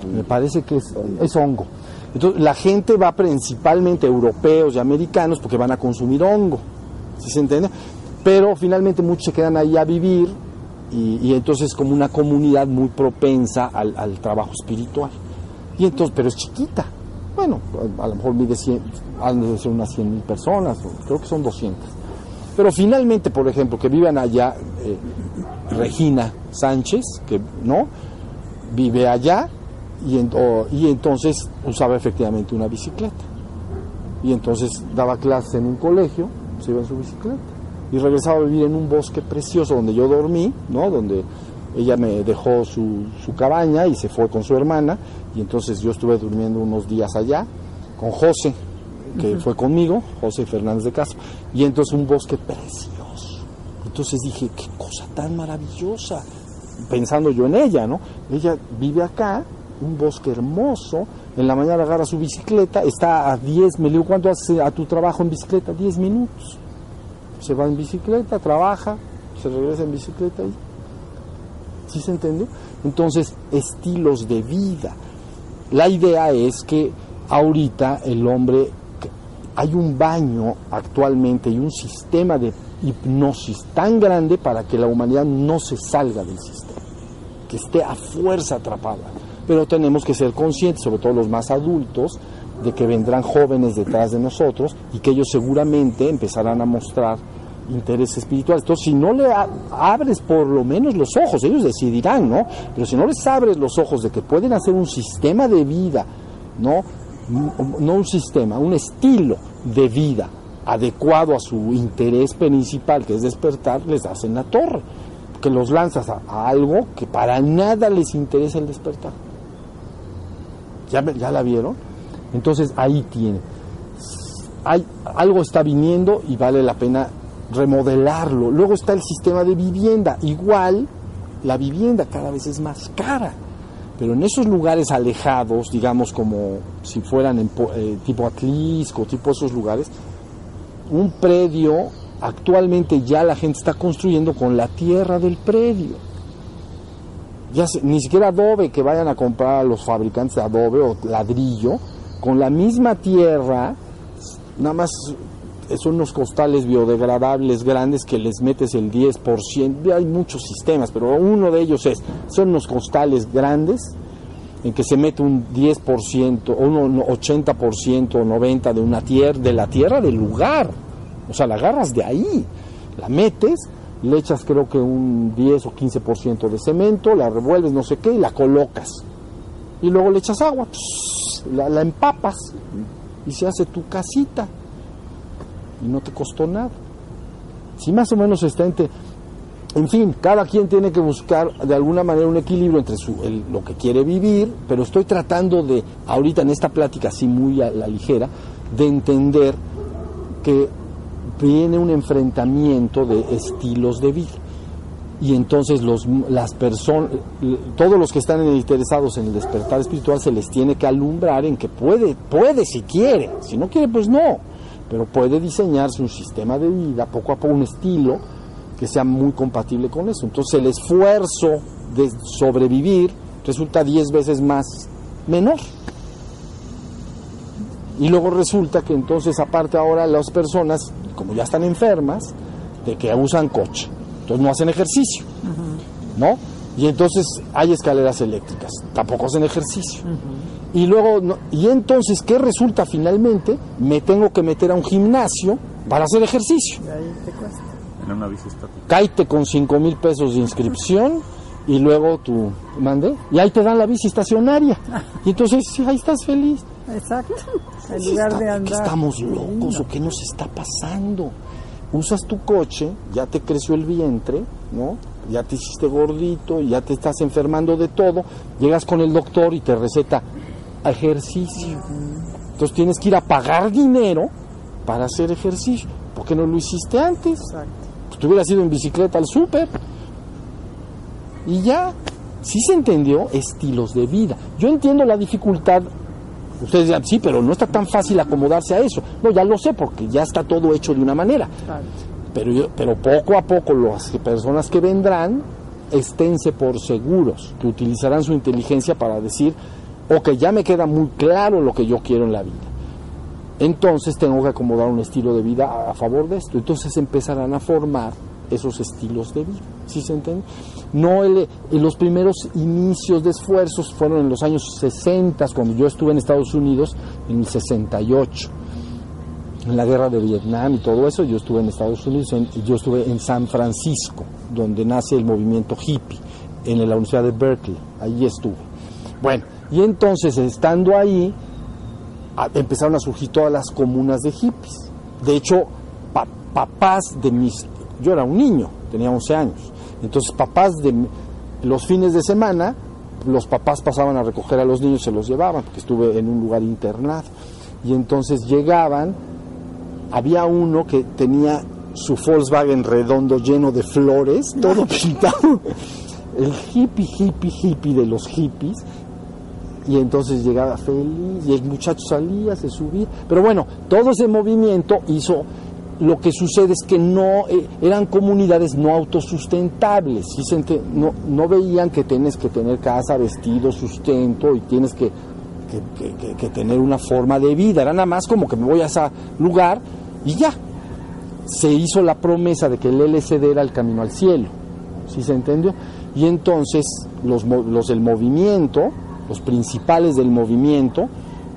Me parece que es, hongo. Entonces, la gente va principalmente, europeos y americanos, porque van a consumir hongo, ¿sí se entiende? Pero finalmente muchos se quedan ahí a vivir y, entonces como una comunidad muy propensa al, trabajo espiritual. Y entonces, pero es chiquita. Bueno, a lo mejor mide 100, han de ser unas 100 mil personas, creo que son 200. Pero finalmente, por ejemplo, que vivan allá eh, Regina Sánchez, que no vive allá y, y entonces usaba efectivamente una bicicleta. Y entonces daba clases en un colegio, se iba en su bicicleta. Y regresaba a vivir en un bosque precioso donde yo dormí, ¿no? Donde ella me dejó su, su cabaña y se fue con su hermana. Y entonces yo estuve durmiendo unos días allá con José, que fue conmigo, José Fernández de Castro. Y entonces un bosque precioso. Entonces dije, qué cosa tan maravillosa. Pensando yo en ella, ¿no? Ella vive acá un bosque hermoso, en la mañana agarra su bicicleta, está a 10, me digo, ¿cuánto hace a tu trabajo en bicicleta? 10 minutos. Se va en bicicleta, trabaja, se regresa en bicicleta y... ¿Sí se entiende? Entonces, estilos de vida. La idea es que ahorita el hombre, hay un baño actualmente y un sistema de hipnosis tan grande para que la humanidad no se salga del sistema, que esté a fuerza atrapada pero tenemos que ser conscientes, sobre todo los más adultos, de que vendrán jóvenes detrás de nosotros y que ellos seguramente empezarán a mostrar interés espiritual. Entonces, si no le abres por lo menos los ojos, ellos decidirán, ¿no? Pero si no les abres los ojos de que pueden hacer un sistema de vida, ¿no? No un sistema, un estilo de vida adecuado a su interés principal, que es despertar, les das en la torre, que los lanzas a algo que para nada les interesa el despertar. ¿Ya, ya la vieron? Entonces ahí tiene. Hay, algo está viniendo y vale la pena remodelarlo. Luego está el sistema de vivienda. Igual, la vivienda cada vez es más cara. Pero en esos lugares alejados, digamos como si fueran en, eh, tipo Atlisco, tipo esos lugares, un predio actualmente ya la gente está construyendo con la tierra del predio ya ni siquiera adobe que vayan a comprar a los fabricantes de adobe o ladrillo, con la misma tierra, nada más son unos costales biodegradables grandes que les metes el 10%, hay muchos sistemas, pero uno de ellos es, son unos costales grandes en que se mete un 10% o un 80% o 90% de una tierra, de la tierra del lugar, o sea, la agarras de ahí, la metes le echas creo que un 10 o 15% de cemento, la revuelves no sé qué y la colocas. Y luego le echas agua, la, empapas y se hace tu casita. Y no te costó nada. Si más o menos está entre... En fin, cada quien tiene que buscar de alguna manera un equilibrio entre su, lo que quiere vivir, pero estoy tratando de, ahorita en esta plática así muy a la ligera, de entender que viene un enfrentamiento de estilos de vida. Y entonces los, las personas, todos los que están interesados en el despertar espiritual se les tiene que alumbrar en que puede, puede si quiere, si no quiere pues no, pero puede diseñarse un sistema de vida, poco a poco un estilo que sea muy compatible con eso. Entonces el esfuerzo de sobrevivir resulta 10 veces más menor. Y luego resulta que entonces aparte ahora las personas, como ya están enfermas, de que usan coche, entonces no hacen ejercicio, ¿no? Y entonces hay escaleras eléctricas, tampoco hacen ejercicio. Y luego, no- y entonces, ¿qué resulta finalmente? Me tengo que meter a un gimnasio para hacer ejercicio. Y ahí te cuesta. En una bici estática. Cáite con 5 mil pesos de inscripción y luego tú mande y ahí te dan la bici estacionaria. [laughs] Y entonces, sí, ahí estás feliz. Exacto. En lugar está- de ¿qué andar. estamos locos o qué nos está pasando? Usas tu coche, ya te creció el vientre, ¿no? Ya te hiciste gordito, ya te estás enfermando de todo, llegas con el doctor y te receta ejercicio. Entonces tienes que ir a pagar dinero para hacer ejercicio. ¿Por qué no lo hiciste antes? Exacto. Pues te hubieras ido en bicicleta al súper. Y ya, sí se entendió estilos de vida. Yo entiendo la dificultad. Ustedes dirán, sí, pero no está tan fácil acomodarse a eso. No, ya lo sé, porque ya está todo hecho de una manera. Claro. Pero, yo- pero poco a poco las personas que vendrán, esténse por seguros, que utilizarán su inteligencia para decir, ok, ya me queda muy claro lo que yo quiero en la vida. Entonces tengo que acomodar un estilo de vida a, a favor de esto. Entonces empezarán a formar esos estilos de vida. ¿Sí se entiende? No el- en los primeros inicios de esfuerzos fueron en los años 60, cuando yo estuve en Estados Unidos, en el 68 en la guerra de Vietnam y todo eso, yo estuve en Estados Unidos, en- yo estuve en San Francisco, donde nace el movimiento hippie, en la Universidad de Berkeley, ahí estuve. Bueno, y entonces estando ahí, empezaron a surgir todas las comunas de hippies. De hecho, pa- papás de mis... Yo era un niño, tenía 11 años. Entonces, papás de los fines de semana, los papás pasaban a recoger a los niños, se los llevaban, porque estuve en un lugar internado. Y entonces llegaban, había uno que tenía su Volkswagen redondo lleno de flores, todo pintado. El hippie, hippie, hippie de los hippies. Y entonces llegaba feliz y el muchacho salía, se subía. Pero bueno, todo ese movimiento hizo... Lo que sucede es que no eh, eran comunidades no autosustentables. ¿sí se ente- no, veían que tienes que tener casa, vestido, sustento y tienes que, tener una forma de vida. Era nada más como que me voy a ese lugar y ya. Se hizo la promesa de que el LSD era el camino al cielo. ¿Sí se entendió? Y entonces los, los del movimiento, los principales del movimiento,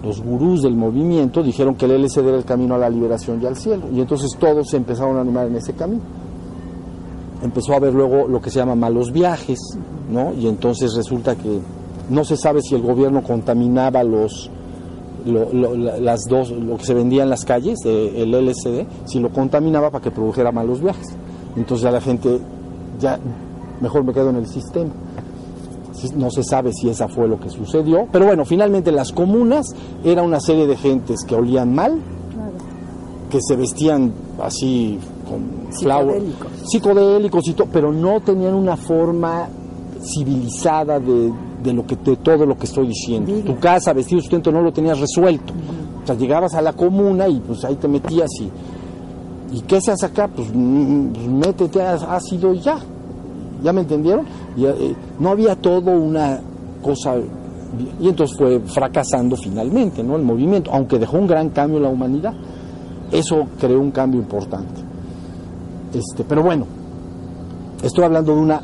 los gurús del movimiento, dijeron que el LSD era el camino a la liberación y al cielo. Y entonces todos se empezaron a animar en ese camino. Empezó a haber luego lo que se llama malos viajes, ¿no? Y entonces resulta que no se sabe si el gobierno contaminaba los, lo, lo- la- las dos, lo que se vendía en las calles, eh, el LSD, si lo contaminaba para que produjera malos viajes. Entonces ya la gente, ya mejor me quedo en el sistema. No se sabe si esa fue lo que sucedió, pero bueno, finalmente las comunas era una serie de gentes que olían mal, Claro. que se vestían así con flower- Psicodélicos. psicodélicos y todo, pero no tenían una forma civilizada de, de lo que de todo lo que estoy diciendo. Tu casa, vestido, sustento, no lo tenías resuelto. O sea, llegabas a la comuna y pues ahí te metías y ¿y qué se hace acá? Pues, mm, pues, métete ácido y ya. ¿Ya me entendieron? Eh, no había todo una cosa y entonces fue fracasando finalmente, ¿no? El movimiento, aunque dejó un gran cambio en la humanidad. Eso creó un cambio importante. Este, pero bueno, estoy hablando de una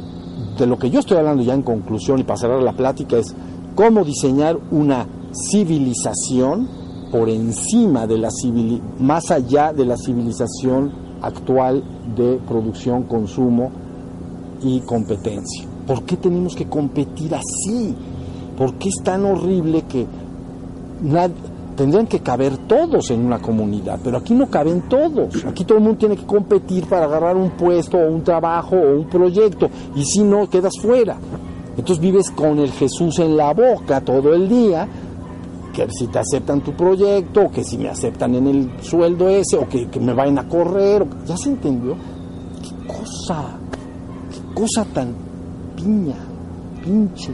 de lo que yo estoy hablando ya en conclusión y para cerrar la plática es cómo diseñar una civilización por encima de la civili más allá de la civilización actual de producción, consumo y competencia. ¿Por qué tenemos que competir así? ¿Por qué es tan horrible que nad- tendrían que caber todos en una comunidad, pero aquí no caben todos. Aquí todo el mundo tiene que competir para agarrar un puesto o un trabajo o un proyecto, y si no, quedas fuera. Entonces vives con el Jesús en la boca todo el día, que si te aceptan tu proyecto, o que si me aceptan en el sueldo ese, o que, me vayan a correr, ¿ya se entendió? ¿Qué cosa? ¿Qué cosa tan piña, pinche,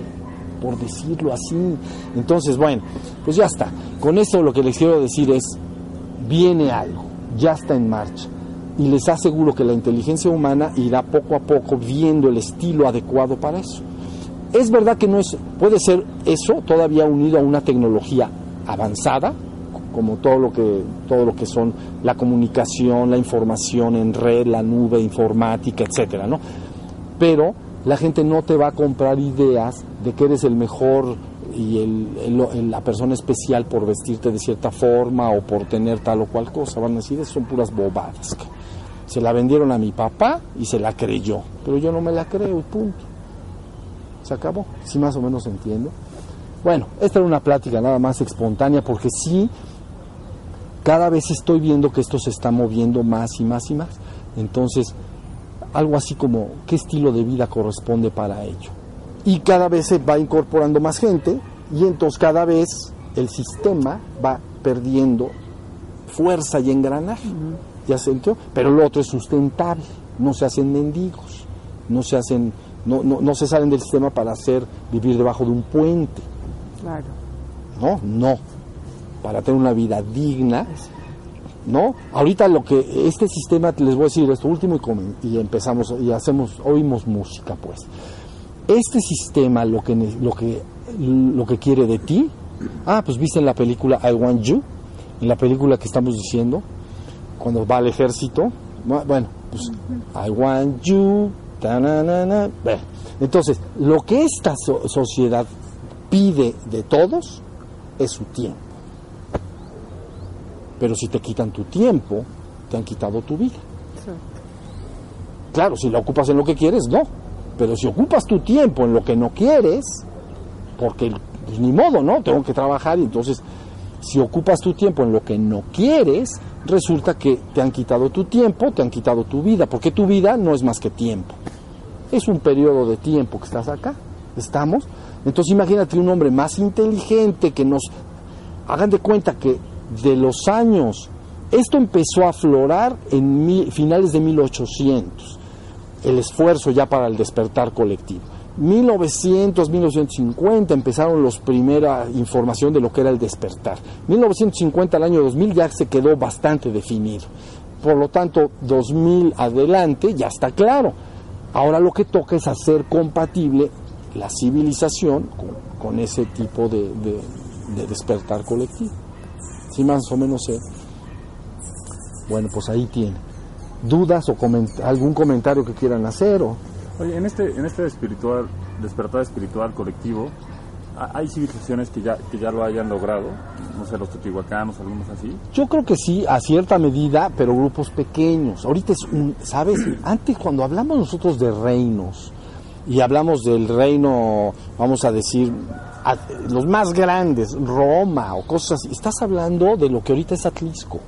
por decirlo así? Entonces, bueno, pues ya está. Con esto lo que les quiero decir es, viene algo, ya está en marcha. Y les aseguro que la inteligencia humana irá poco a poco viendo el estilo adecuado para eso. Es verdad que no es, puede ser eso todavía unido a una tecnología avanzada, como todo lo que, todo lo que son la comunicación, la información en red, la nube, informática, etcétera, ¿no? Pero la gente no te va a comprar ideas de que eres el mejor y el, la persona especial por vestirte de cierta forma o por tener tal o cual cosa. Van a decir, "Esas son puras bobadas. Se la vendieron a mi papá y se la creyó, pero yo no me la creo y punto. Se acabó. ¿Sí más o menos entiendo? Bueno, esta era una plática nada más espontánea porque sí, cada vez estoy viendo que esto se está moviendo más y más y más. Entonces, algo así como qué estilo de vida corresponde para ello. Y cada vez se va incorporando más gente y entonces cada vez el sistema va perdiendo fuerza y engranaje. ¿Ya se? Pero lo otro es sustentable, no se hacen mendigos, no se hacen, no, no, no se salen del sistema para hacer vivir debajo de un puente. Claro. No, no. Para tener una vida digna, ¿no? Ahorita lo que este sistema les voy a decir esto último y, comen- y empezamos y hacemos oímos música, pues. Este sistema lo que lo que lo que quiere de ti, ah, pues viste en la película I Want You, en la película que estamos diciendo, cuando va al ejército, bu- bueno, pues I want you. Bueno, entonces, lo que esta so- sociedad pide de todos es su tiempo. Pero si te quitan tu tiempo, te han quitado tu vida. Claro, si la ocupas en lo que quieres, no. Pero si ocupas tu tiempo en lo que no quieres, porque pues, ni modo, ¿no? Tengo que trabajar y entonces, si ocupas tu tiempo en lo que no quieres, resulta que te han quitado tu tiempo, te han quitado tu vida, porque tu vida no es más que tiempo. Es un periodo de tiempo que estás acá, estamos. Entonces imagínate un hombre más inteligente que nos... Hagan de cuenta que de los años, esto empezó a aflorar en finales de 1800 el esfuerzo ya para el despertar colectivo. 1900, 1950 empezaron los primera información de lo que era el despertar. 1950 al año 2000 ya se quedó bastante definido. Por lo tanto, 2000 adelante ya está claro. Ahora lo que toca es hacer compatible la civilización con, ese tipo de despertar colectivo. ¿Sí más o menos sé? Bueno, pues ahí tiene. ¿Dudas o coment- algún comentario que quieran hacer? O... Oye, en este, en este espiritual, despertar espiritual colectivo, ¿ha- ¿hay civilizaciones que ya, que ya lo hayan logrado? No sé, los teotihuacanos, algunos así. Yo creo que sí, a cierta medida, pero grupos pequeños. Ahorita es un, ¿sabes? [clears throat] Antes cuando hablamos nosotros de reinos y hablamos del reino, vamos a decir, los más grandes, Roma o cosas así, estás hablando de lo que ahorita es Atlisco.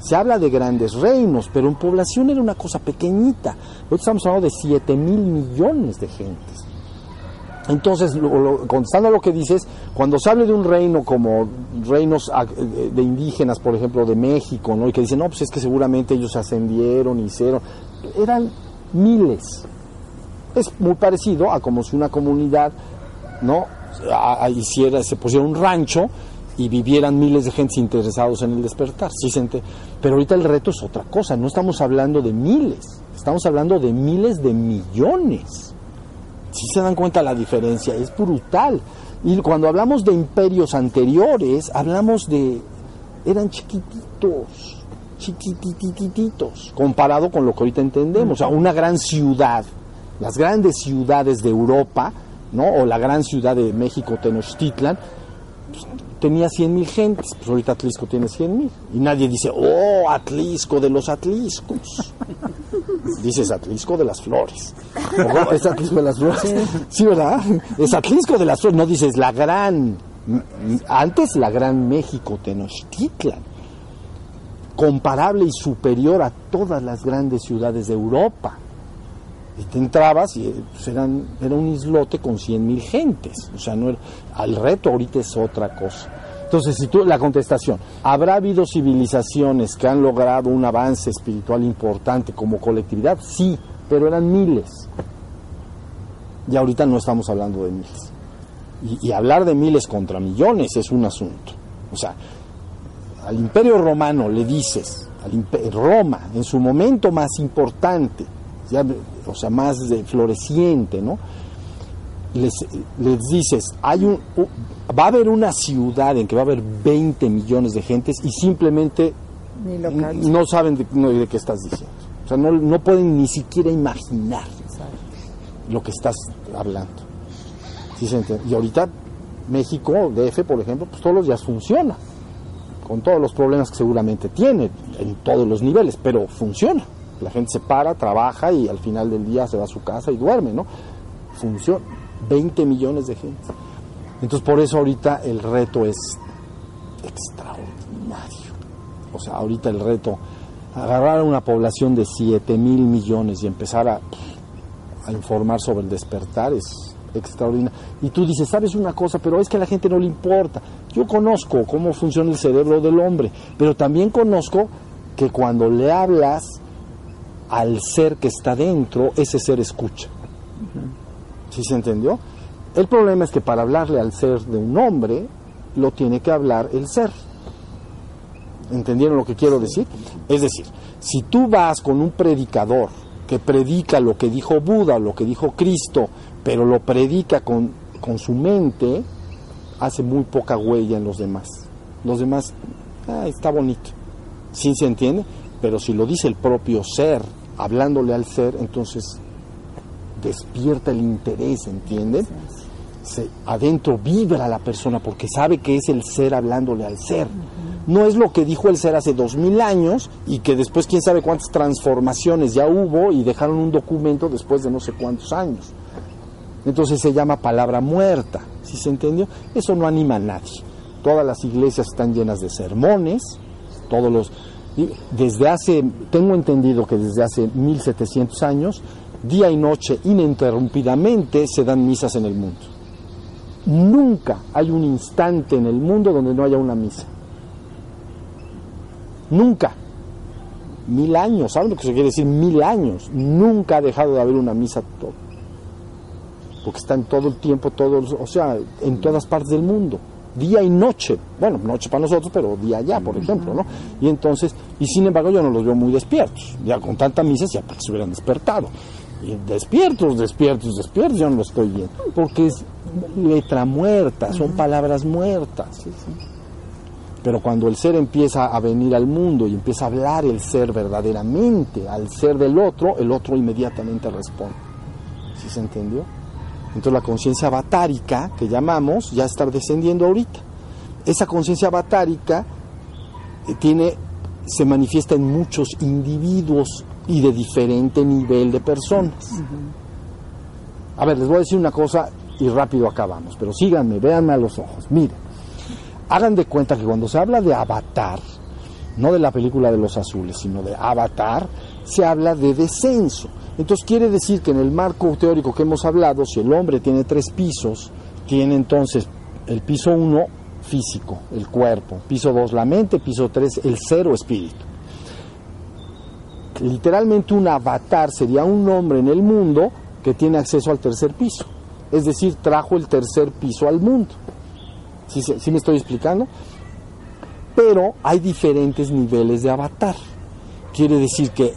Se habla de grandes reinos, pero en población era una cosa pequeñita. Ahorita estamos hablando de 7 mil millones de gentes. Entonces, lo- lo- contestando a lo que dices, cuando se hable de un reino como reinos ah, de indígenas, por ejemplo, de México, ¿no? y que dicen, no, pues es que seguramente ellos ascendieron, hicieron, eran miles. Es muy parecido a como si una comunidad, ¿no? Hiciera, se pusiera un rancho y vivieran miles de gentes interesados en el despertar. ¿sí Pero ahorita el reto es otra cosa, no estamos hablando de miles, estamos hablando de miles de millones. Si se dan cuenta la diferencia, es brutal. Y cuando hablamos de imperios anteriores, hablamos de... eran chiquititos, chiquititititos, comparado con lo que ahorita entendemos. O sea, una gran ciudad, las grandes ciudades de Europa, ¿no? O la gran ciudad de México, Tenochtitlan, pues, tenía 100 mil gentes, pues ahorita Atlisco tiene 100 mil. Y nadie dice, oh, Atlisco de los Atliscos. [laughs] Dices Atlisco de las Flores. [laughs] ¿Es Atlisco de las Flores? Sí. ¿verdad? Es Atlisco de las Flores. No dices la gran Antes la Gran México Tenochtitlan, comparable y superior a todas las grandes ciudades de Europa. Te entrabas y eh, pues, eran, era un islote con 100 mil gentes. O sea, no al reto ahorita es otra cosa. Entonces, si tú, la contestación, ¿habrá habido civilizaciones que han logrado un avance espiritual importante como colectividad? Sí, pero eran miles. Y ahorita no estamos hablando de miles. Y, hablar de miles contra millones es un asunto. O sea, al imperio romano le dices, al Roma, en su momento más importante, ya, o sea, más de floreciente, ¿no? Les, les dices, hay un, va a haber una ciudad en que va a haber 20 millones de gentes y simplemente no saben de, no, de qué estás diciendo. O sea, no, no pueden ni siquiera imaginar lo que estás hablando. ¿Sí se entiende? Y ahorita México, DF, por ejemplo, pues todos los días funciona, con todos los problemas que seguramente tiene, en todos los niveles, pero funciona. La gente se para, trabaja y al final del día se va a su casa y duerme, ¿no? Funciona. 20 millones de gente. Entonces por eso ahorita el reto es extraordinario. O sea, ahorita el reto, agarrar a una población de 7 mil millones y empezar a, a informar sobre el despertar es extraordinario. Y tú dices, ¿sabes una cosa? Pero es que a la gente no le importa. Yo conozco cómo funciona el cerebro del hombre, pero también conozco que cuando le hablas al ser que está dentro, ese ser escucha. ¿Sí se entendió? El problema es que para hablarle al ser de un hombre, lo tiene que hablar el ser. ¿Entendieron lo que quiero decir? Es decir, si tú vas con un predicador que predica lo que dijo Buda, lo que dijo Cristo, pero lo predica con, con su mente, hace muy poca huella en los demás. Los demás, ah, está bonito. ¿Sí se entiende? Pero si lo dice el propio ser, hablándole al ser, entonces despierta el interés, ¿entienden? Se, adentro vibra la persona porque sabe que es el ser hablándole al ser. No es lo que dijo el ser hace dos mil años y que después quién sabe cuántas transformaciones ya hubo y dejaron un documento después de no sé cuántos años. Entonces se llama palabra muerta, ¿sí se entendió? Eso no anima a nadie. Todas las iglesias están llenas de sermones, todos los desde hace tengo entendido que desde hace 1700 años día y noche ininterrumpidamente se dan misas en el mundo. Nunca hay un instante en el mundo donde no haya una misa. Nunca. Mil años, ¿saben lo que se quiere decir? Mil años. Nunca ha dejado de haber una misa todo. Porque está en todo el tiempo, todos, o sea, en todas partes del mundo. Día y noche. Bueno, noche para nosotros, pero día allá, por ejemplo, ¿no? Y entonces, y sin embargo yo no los veo muy despiertos. Ya con tanta misa ya para que se hubieran despertado. Y despiertos, despiertos, despiertos, yo no lo estoy viendo. Porque es letra muerta, son palabras muertas. Pero cuando el ser empieza a venir al mundo y empieza a hablar el ser verdaderamente al ser del otro, el otro inmediatamente responde. ¿Sí se entendió? Entonces la conciencia avatárica que llamamos ya está descendiendo ahorita. Esa conciencia avatárica eh, tiene, se manifiesta en muchos individuos y de diferente nivel de personas. A ver, les voy a decir una cosa y rápido acabamos, pero síganme, véanme a los ojos. Miren, hagan de cuenta que cuando se habla de avatar, no de la película de los azules, sino de avatar, se habla de descenso. Entonces quiere decir que en el marco teórico que hemos hablado, si el hombre tiene tres pisos, tiene entonces el piso uno físico, el cuerpo, piso dos la mente, piso tres el ser o espíritu. Literalmente un avatar sería un hombre en el mundo que tiene acceso al tercer piso, es decir, trajo el tercer piso al mundo. ¿Sí, se- sí me estoy explicando? Pero hay diferentes niveles de avatar. Quiere decir que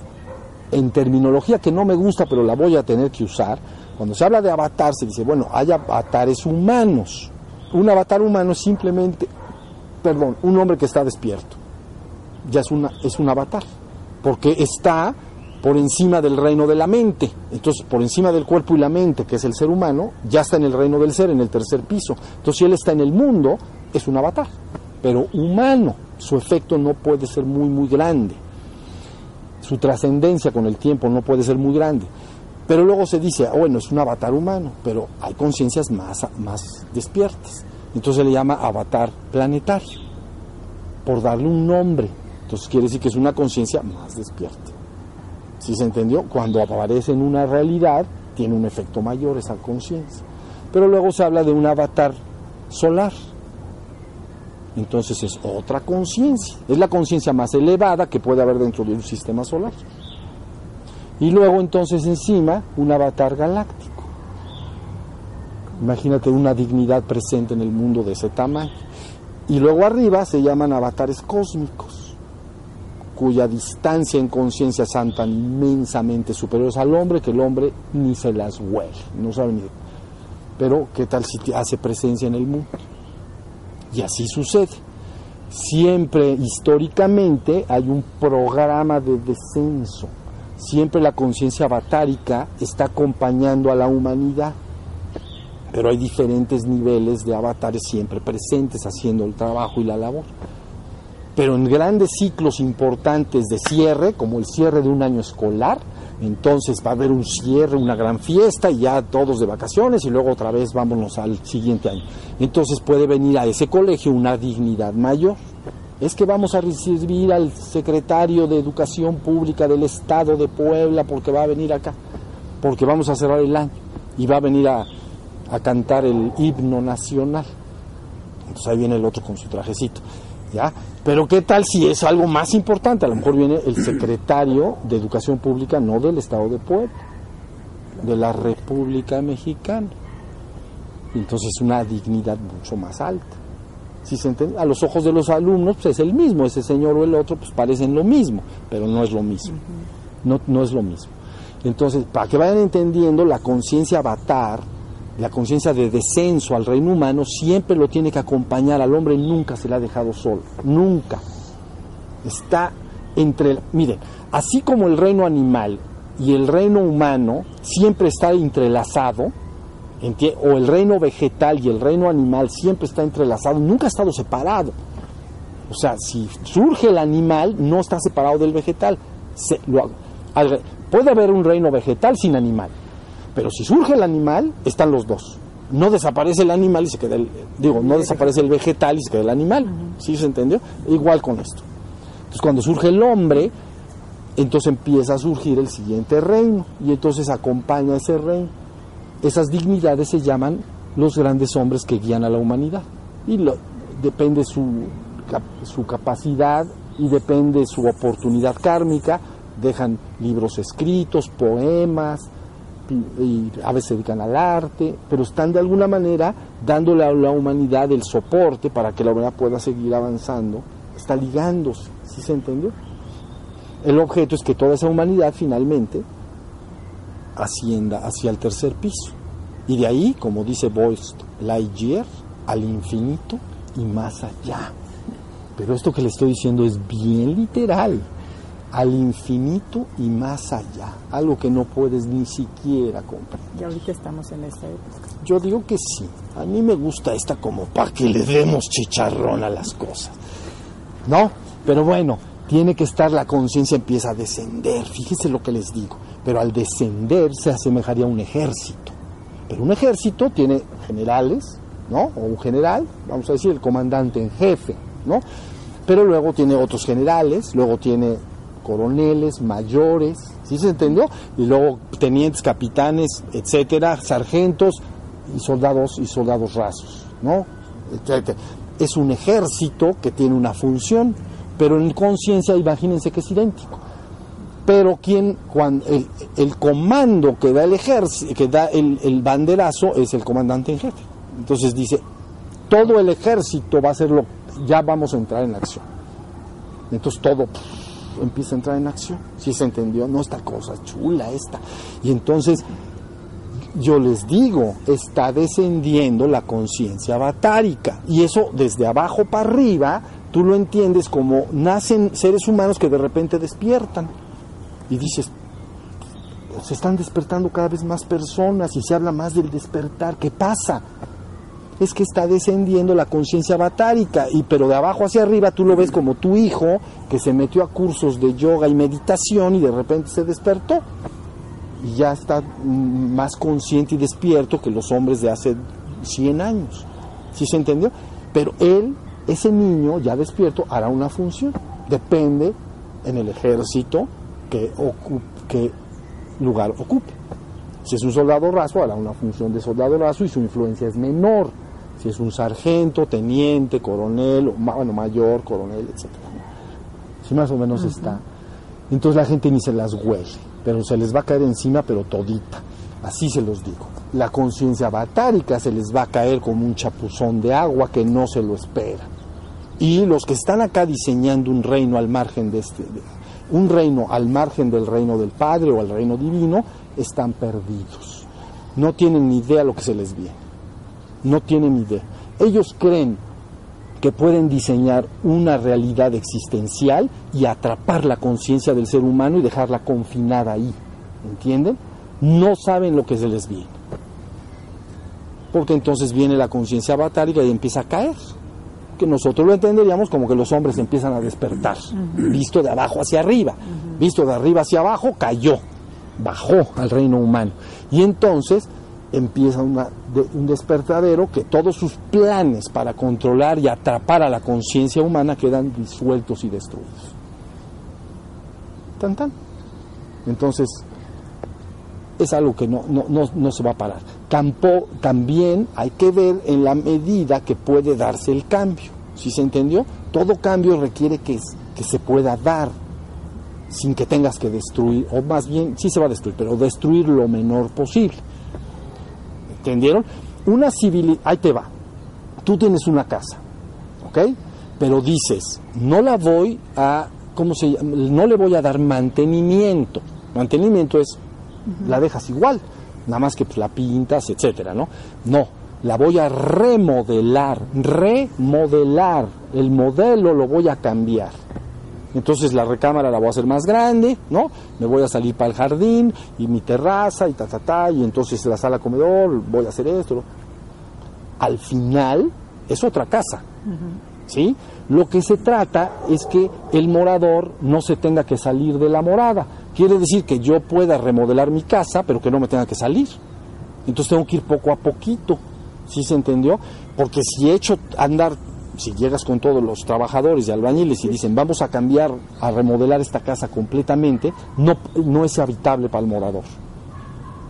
en terminología que no me gusta, pero la voy a tener que usar, cuando se habla de avatar se dice, bueno, hay avatares humanos. Un avatar humano es simplemente, perdón, un hombre que está despierto. Ya es, una, es un avatar, porque está por encima del reino de la mente. Entonces, por encima del cuerpo y la mente, que es el ser humano, ya está en el reino del ser, en el tercer piso. Entonces, si él está en el mundo, es un avatar, pero humano. Su efecto no puede ser muy, muy grande su trascendencia con el tiempo no puede ser muy grande. Pero luego se dice, ah, bueno, es un avatar humano, pero hay conciencias más, más despiertas. Entonces le llama avatar planetario, por darle un nombre. Entonces quiere decir que es una conciencia más despierta. ¿Sí se entendió? Cuando aparece en una realidad, tiene un efecto mayor esa conciencia. Pero luego se habla de un avatar solar. Entonces es otra conciencia. Es la conciencia más elevada que puede haber dentro de un sistema solar. Y luego entonces encima un avatar galáctico. Imagínate una dignidad presente en el mundo de ese tamaño. Y luego arriba se llaman avatares cósmicos, cuya distancia en conciencia son tan inmensamente superiores al hombre que el hombre ni se las huele, no sabe ni. Pero, ¿qué tal si hace presencia en el mundo? Y así sucede. Siempre, históricamente, hay un programa de descenso. Siempre la conciencia avatárica está acompañando a la humanidad pero hay diferentes niveles de avatares siempre presentes haciendo el trabajo y la labor. Pero en grandes ciclos importantes de cierre, como el cierre de un año escolar, entonces va a haber un cierre, una gran fiesta y ya todos de vacaciones y luego otra vez vámonos al siguiente año. Entonces puede venir a ese colegio una dignidad mayor. Es que vamos a recibir al secretario de Educación Pública del Estado de Puebla porque va a venir acá, porque vamos a cerrar el año y va a venir a, a cantar el himno nacional. Entonces ahí viene el otro con su trajecito. ¿Ya? Pero ¿qué tal si es algo más importante? A lo mejor viene el secretario de Educación Pública, no del Estado de Puebla, de la República Mexicana. Entonces es una dignidad mucho más alta. Si se entiende? A los ojos de los alumnos pues es el mismo, ese señor o el otro pues parecen lo mismo, pero no es lo mismo. No, no es lo mismo. Entonces, para que vayan entendiendo, la conciencia avatar la conciencia de descenso al reino humano siempre lo tiene que acompañar al hombre, nunca se le ha dejado solo, nunca. Está entre, miren, así como el reino animal y el reino humano siempre está entrelazado, o el reino vegetal y el reino animal siempre está entrelazado, nunca ha estado separado. O sea, si surge el animal, no está separado del vegetal. Puede haber un reino vegetal sin animal, pero si surge el animal, están los dos. No desaparece el animal y se queda el, digo, no desaparece el vegetal y se queda el animal. ¿Sí se entendió? Igual con esto. Entonces cuando surge el hombre, entonces empieza a surgir el siguiente reino y entonces acompaña ese reino. Esas dignidades se llaman los grandes hombres que guían a la humanidad. Y lo, depende su, su capacidad y depende su oportunidad kármica. Dejan libros escritos, poemas, y a veces se dedican al arte, pero están de alguna manera dándole a la humanidad el soporte para que la humanidad pueda seguir avanzando, está ligándose, ¿sí se entendió? El objeto es que toda esa humanidad finalmente ascienda hacia el tercer piso. Y de ahí, como dice Boyce Lightyear, al infinito y más allá. Pero esto que le estoy diciendo es bien literal al infinito y más allá, algo que no puedes ni siquiera comprender. Y ahorita estamos en esta época. Yo digo que sí, a mí me gusta esta como para que le demos chicharrón a las cosas. ¿No? Pero bueno, tiene que estar la conciencia empieza a descender, fíjese lo que les digo, pero al descender se asemejaría a un ejército. Pero un ejército tiene generales, ¿no? O un general, vamos a decir el comandante en jefe, ¿no? Pero luego tiene otros generales, luego tiene coroneles, mayores, ¿sí se entendió? Y luego tenientes, capitanes, etcétera, sargentos y soldados y soldados rasos, ¿no? Es un ejército que tiene una función, pero en conciencia imagínense que es idéntico. Pero quien, cuando el, comando que da el ejército, que da el, el banderazo es el comandante en jefe. Entonces dice, todo el ejército va a hacerlo, ya vamos a entrar en acción. Entonces todo empieza a entrar en acción. Si se entendió, no esta cosa chula esta. Y entonces yo les digo, está descendiendo la conciencia batárica. Y eso desde abajo para arriba, tú lo entiendes como nacen seres humanos que de repente despiertan. Y dices, se están despertando cada vez más personas y se habla más del despertar. ¿Qué pasa? Es que está descendiendo la conciencia batárica, y pero de abajo hacia arriba tú lo ves como tu hijo que se metió a cursos de yoga y meditación y de repente se despertó y ya está más consciente y despierto que los hombres de hace 100 años. ¿Sí se entendió? Pero él, ese niño ya despierto, hará una función. Depende en el ejército que, que lugar ocupe. Si es un soldado raso, hará una función de soldado raso y su influencia es menor. Si es un sargento, teniente, coronel, o bueno, mayor, coronel, etc. Si más o menos está. Entonces la gente ni se las huele, pero se les va a caer encima, pero todita. Así se los digo. La conciencia batárica se les va a caer como un chapuzón de agua que no se lo espera. Y los que están acá diseñando un reino al margen de este, de- un reino al margen del reino del Padre o al reino divino, están perdidos. No tienen ni idea lo que se les viene. No tienen idea. Ellos creen que pueden diseñar una realidad existencial y atrapar la conciencia del ser humano y dejarla confinada ahí. ¿Entienden? No saben lo que se les viene. Porque entonces viene la conciencia batárica y empieza a caer. Que nosotros lo entenderíamos como que los hombres empiezan a despertar. Visto de abajo hacia arriba. Visto de arriba hacia abajo, cayó. Bajó al reino humano. Y entonces empieza una- de- un despertadero que todos sus planes para controlar y atrapar a la conciencia humana quedan disueltos y destruidos. Tan tan. Entonces, es algo que no, no, no, no se va a parar. Tampo- también hay que ver en la medida que puede darse el cambio. ¿Sí se entendió? Todo cambio requiere que, que se pueda dar sin que tengas que destruir, o más bien, sí se va a destruir, pero destruir lo menor posible. ¿Entendieron? Una civilización, ahí te va. Tú tienes una casa, ¿ok? Pero dices, no la voy a, ¿cómo se llama? No le voy a dar mantenimiento. Mantenimiento es, la dejas igual, nada más que pues, la pintas, etcétera, ¿no? No, la voy a remodelar, remodelar. El modelo lo voy a cambiar. Entonces la recámara la voy a hacer más grande, ¿no? Me voy a salir para el jardín y mi terraza y ta, ta, ta, y entonces la sala comedor, voy a hacer esto. Al final es otra casa, ¿sí? Lo que se trata es que el morador no se tenga que salir de la morada. Quiere decir que yo pueda remodelar mi casa, pero que no me tenga que salir. Entonces tengo que ir poco a poquito, ¿sí se entendió? Porque si he hecho andar, si llegas con todos los trabajadores y albañiles y dicen vamos a cambiar, a remodelar esta casa completamente, no, no es habitable para el morador.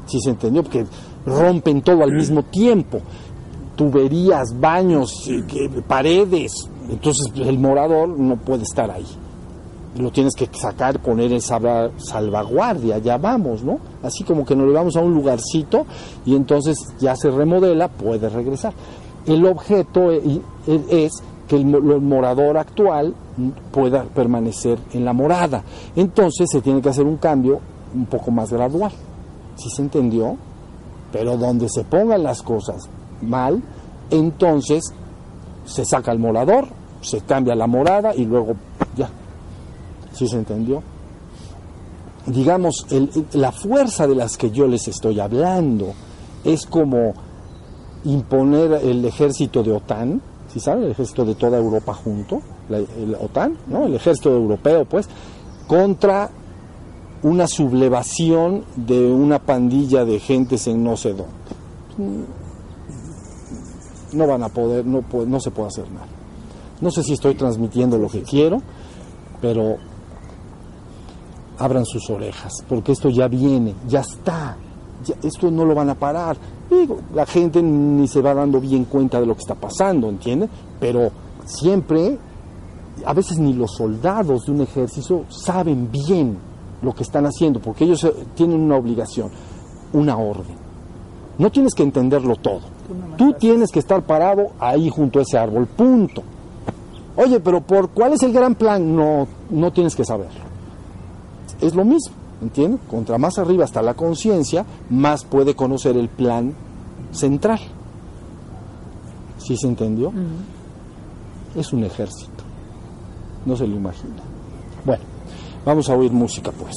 ¿Sí se entendió? Porque rompen todo al mismo tiempo. Tuberías, baños, eh, paredes. Entonces el morador no puede estar ahí lo tienes que sacar, poner en salva- salvaguardia, ya vamos, ¿no? Así como que nos llevamos a un lugarcito y entonces ya se remodela, puede regresar. El objeto e- e- es que el, mo- el morador actual pueda permanecer en la morada. Entonces se tiene que hacer un cambio un poco más gradual. ¿Sí se entendió? Pero donde se pongan las cosas mal, entonces se saca el morador, se cambia la morada y luego ya, ¿Sí se entendió? Digamos, la fuerza de las que yo les estoy hablando es como imponer el ejército de OTAN, ¿sí saben? El ejército de toda Europa junto, la, el OTAN, ¿no? El ejército europeo, pues, contra una sublevación de una pandilla de gentes en no sé dónde. No van a poder, no, no se puede hacer nada. No sé si estoy transmitiendo lo que quiero, pero abran sus orejas, porque esto ya viene, ya está, ya- esto no lo van a parar. Digo, la gente ni se va dando bien cuenta de lo que está pasando, ¿entienden? Pero siempre, a veces ni los soldados de un ejército saben bien lo que están haciendo, porque ellos eh, tienen una obligación, una orden. No tienes que entenderlo todo. Tú tienes que estar parado ahí junto a ese árbol, punto. Oye, pero ¿por cuál es el gran plan? No, no tienes que saberlo. Es lo mismo, ¿entiendes? Contra más arriba está la conciencia, más puede conocer el plan central. ¿Sí se entendió? Es un ejército. No se lo imagina. Bueno, vamos a oír música pues.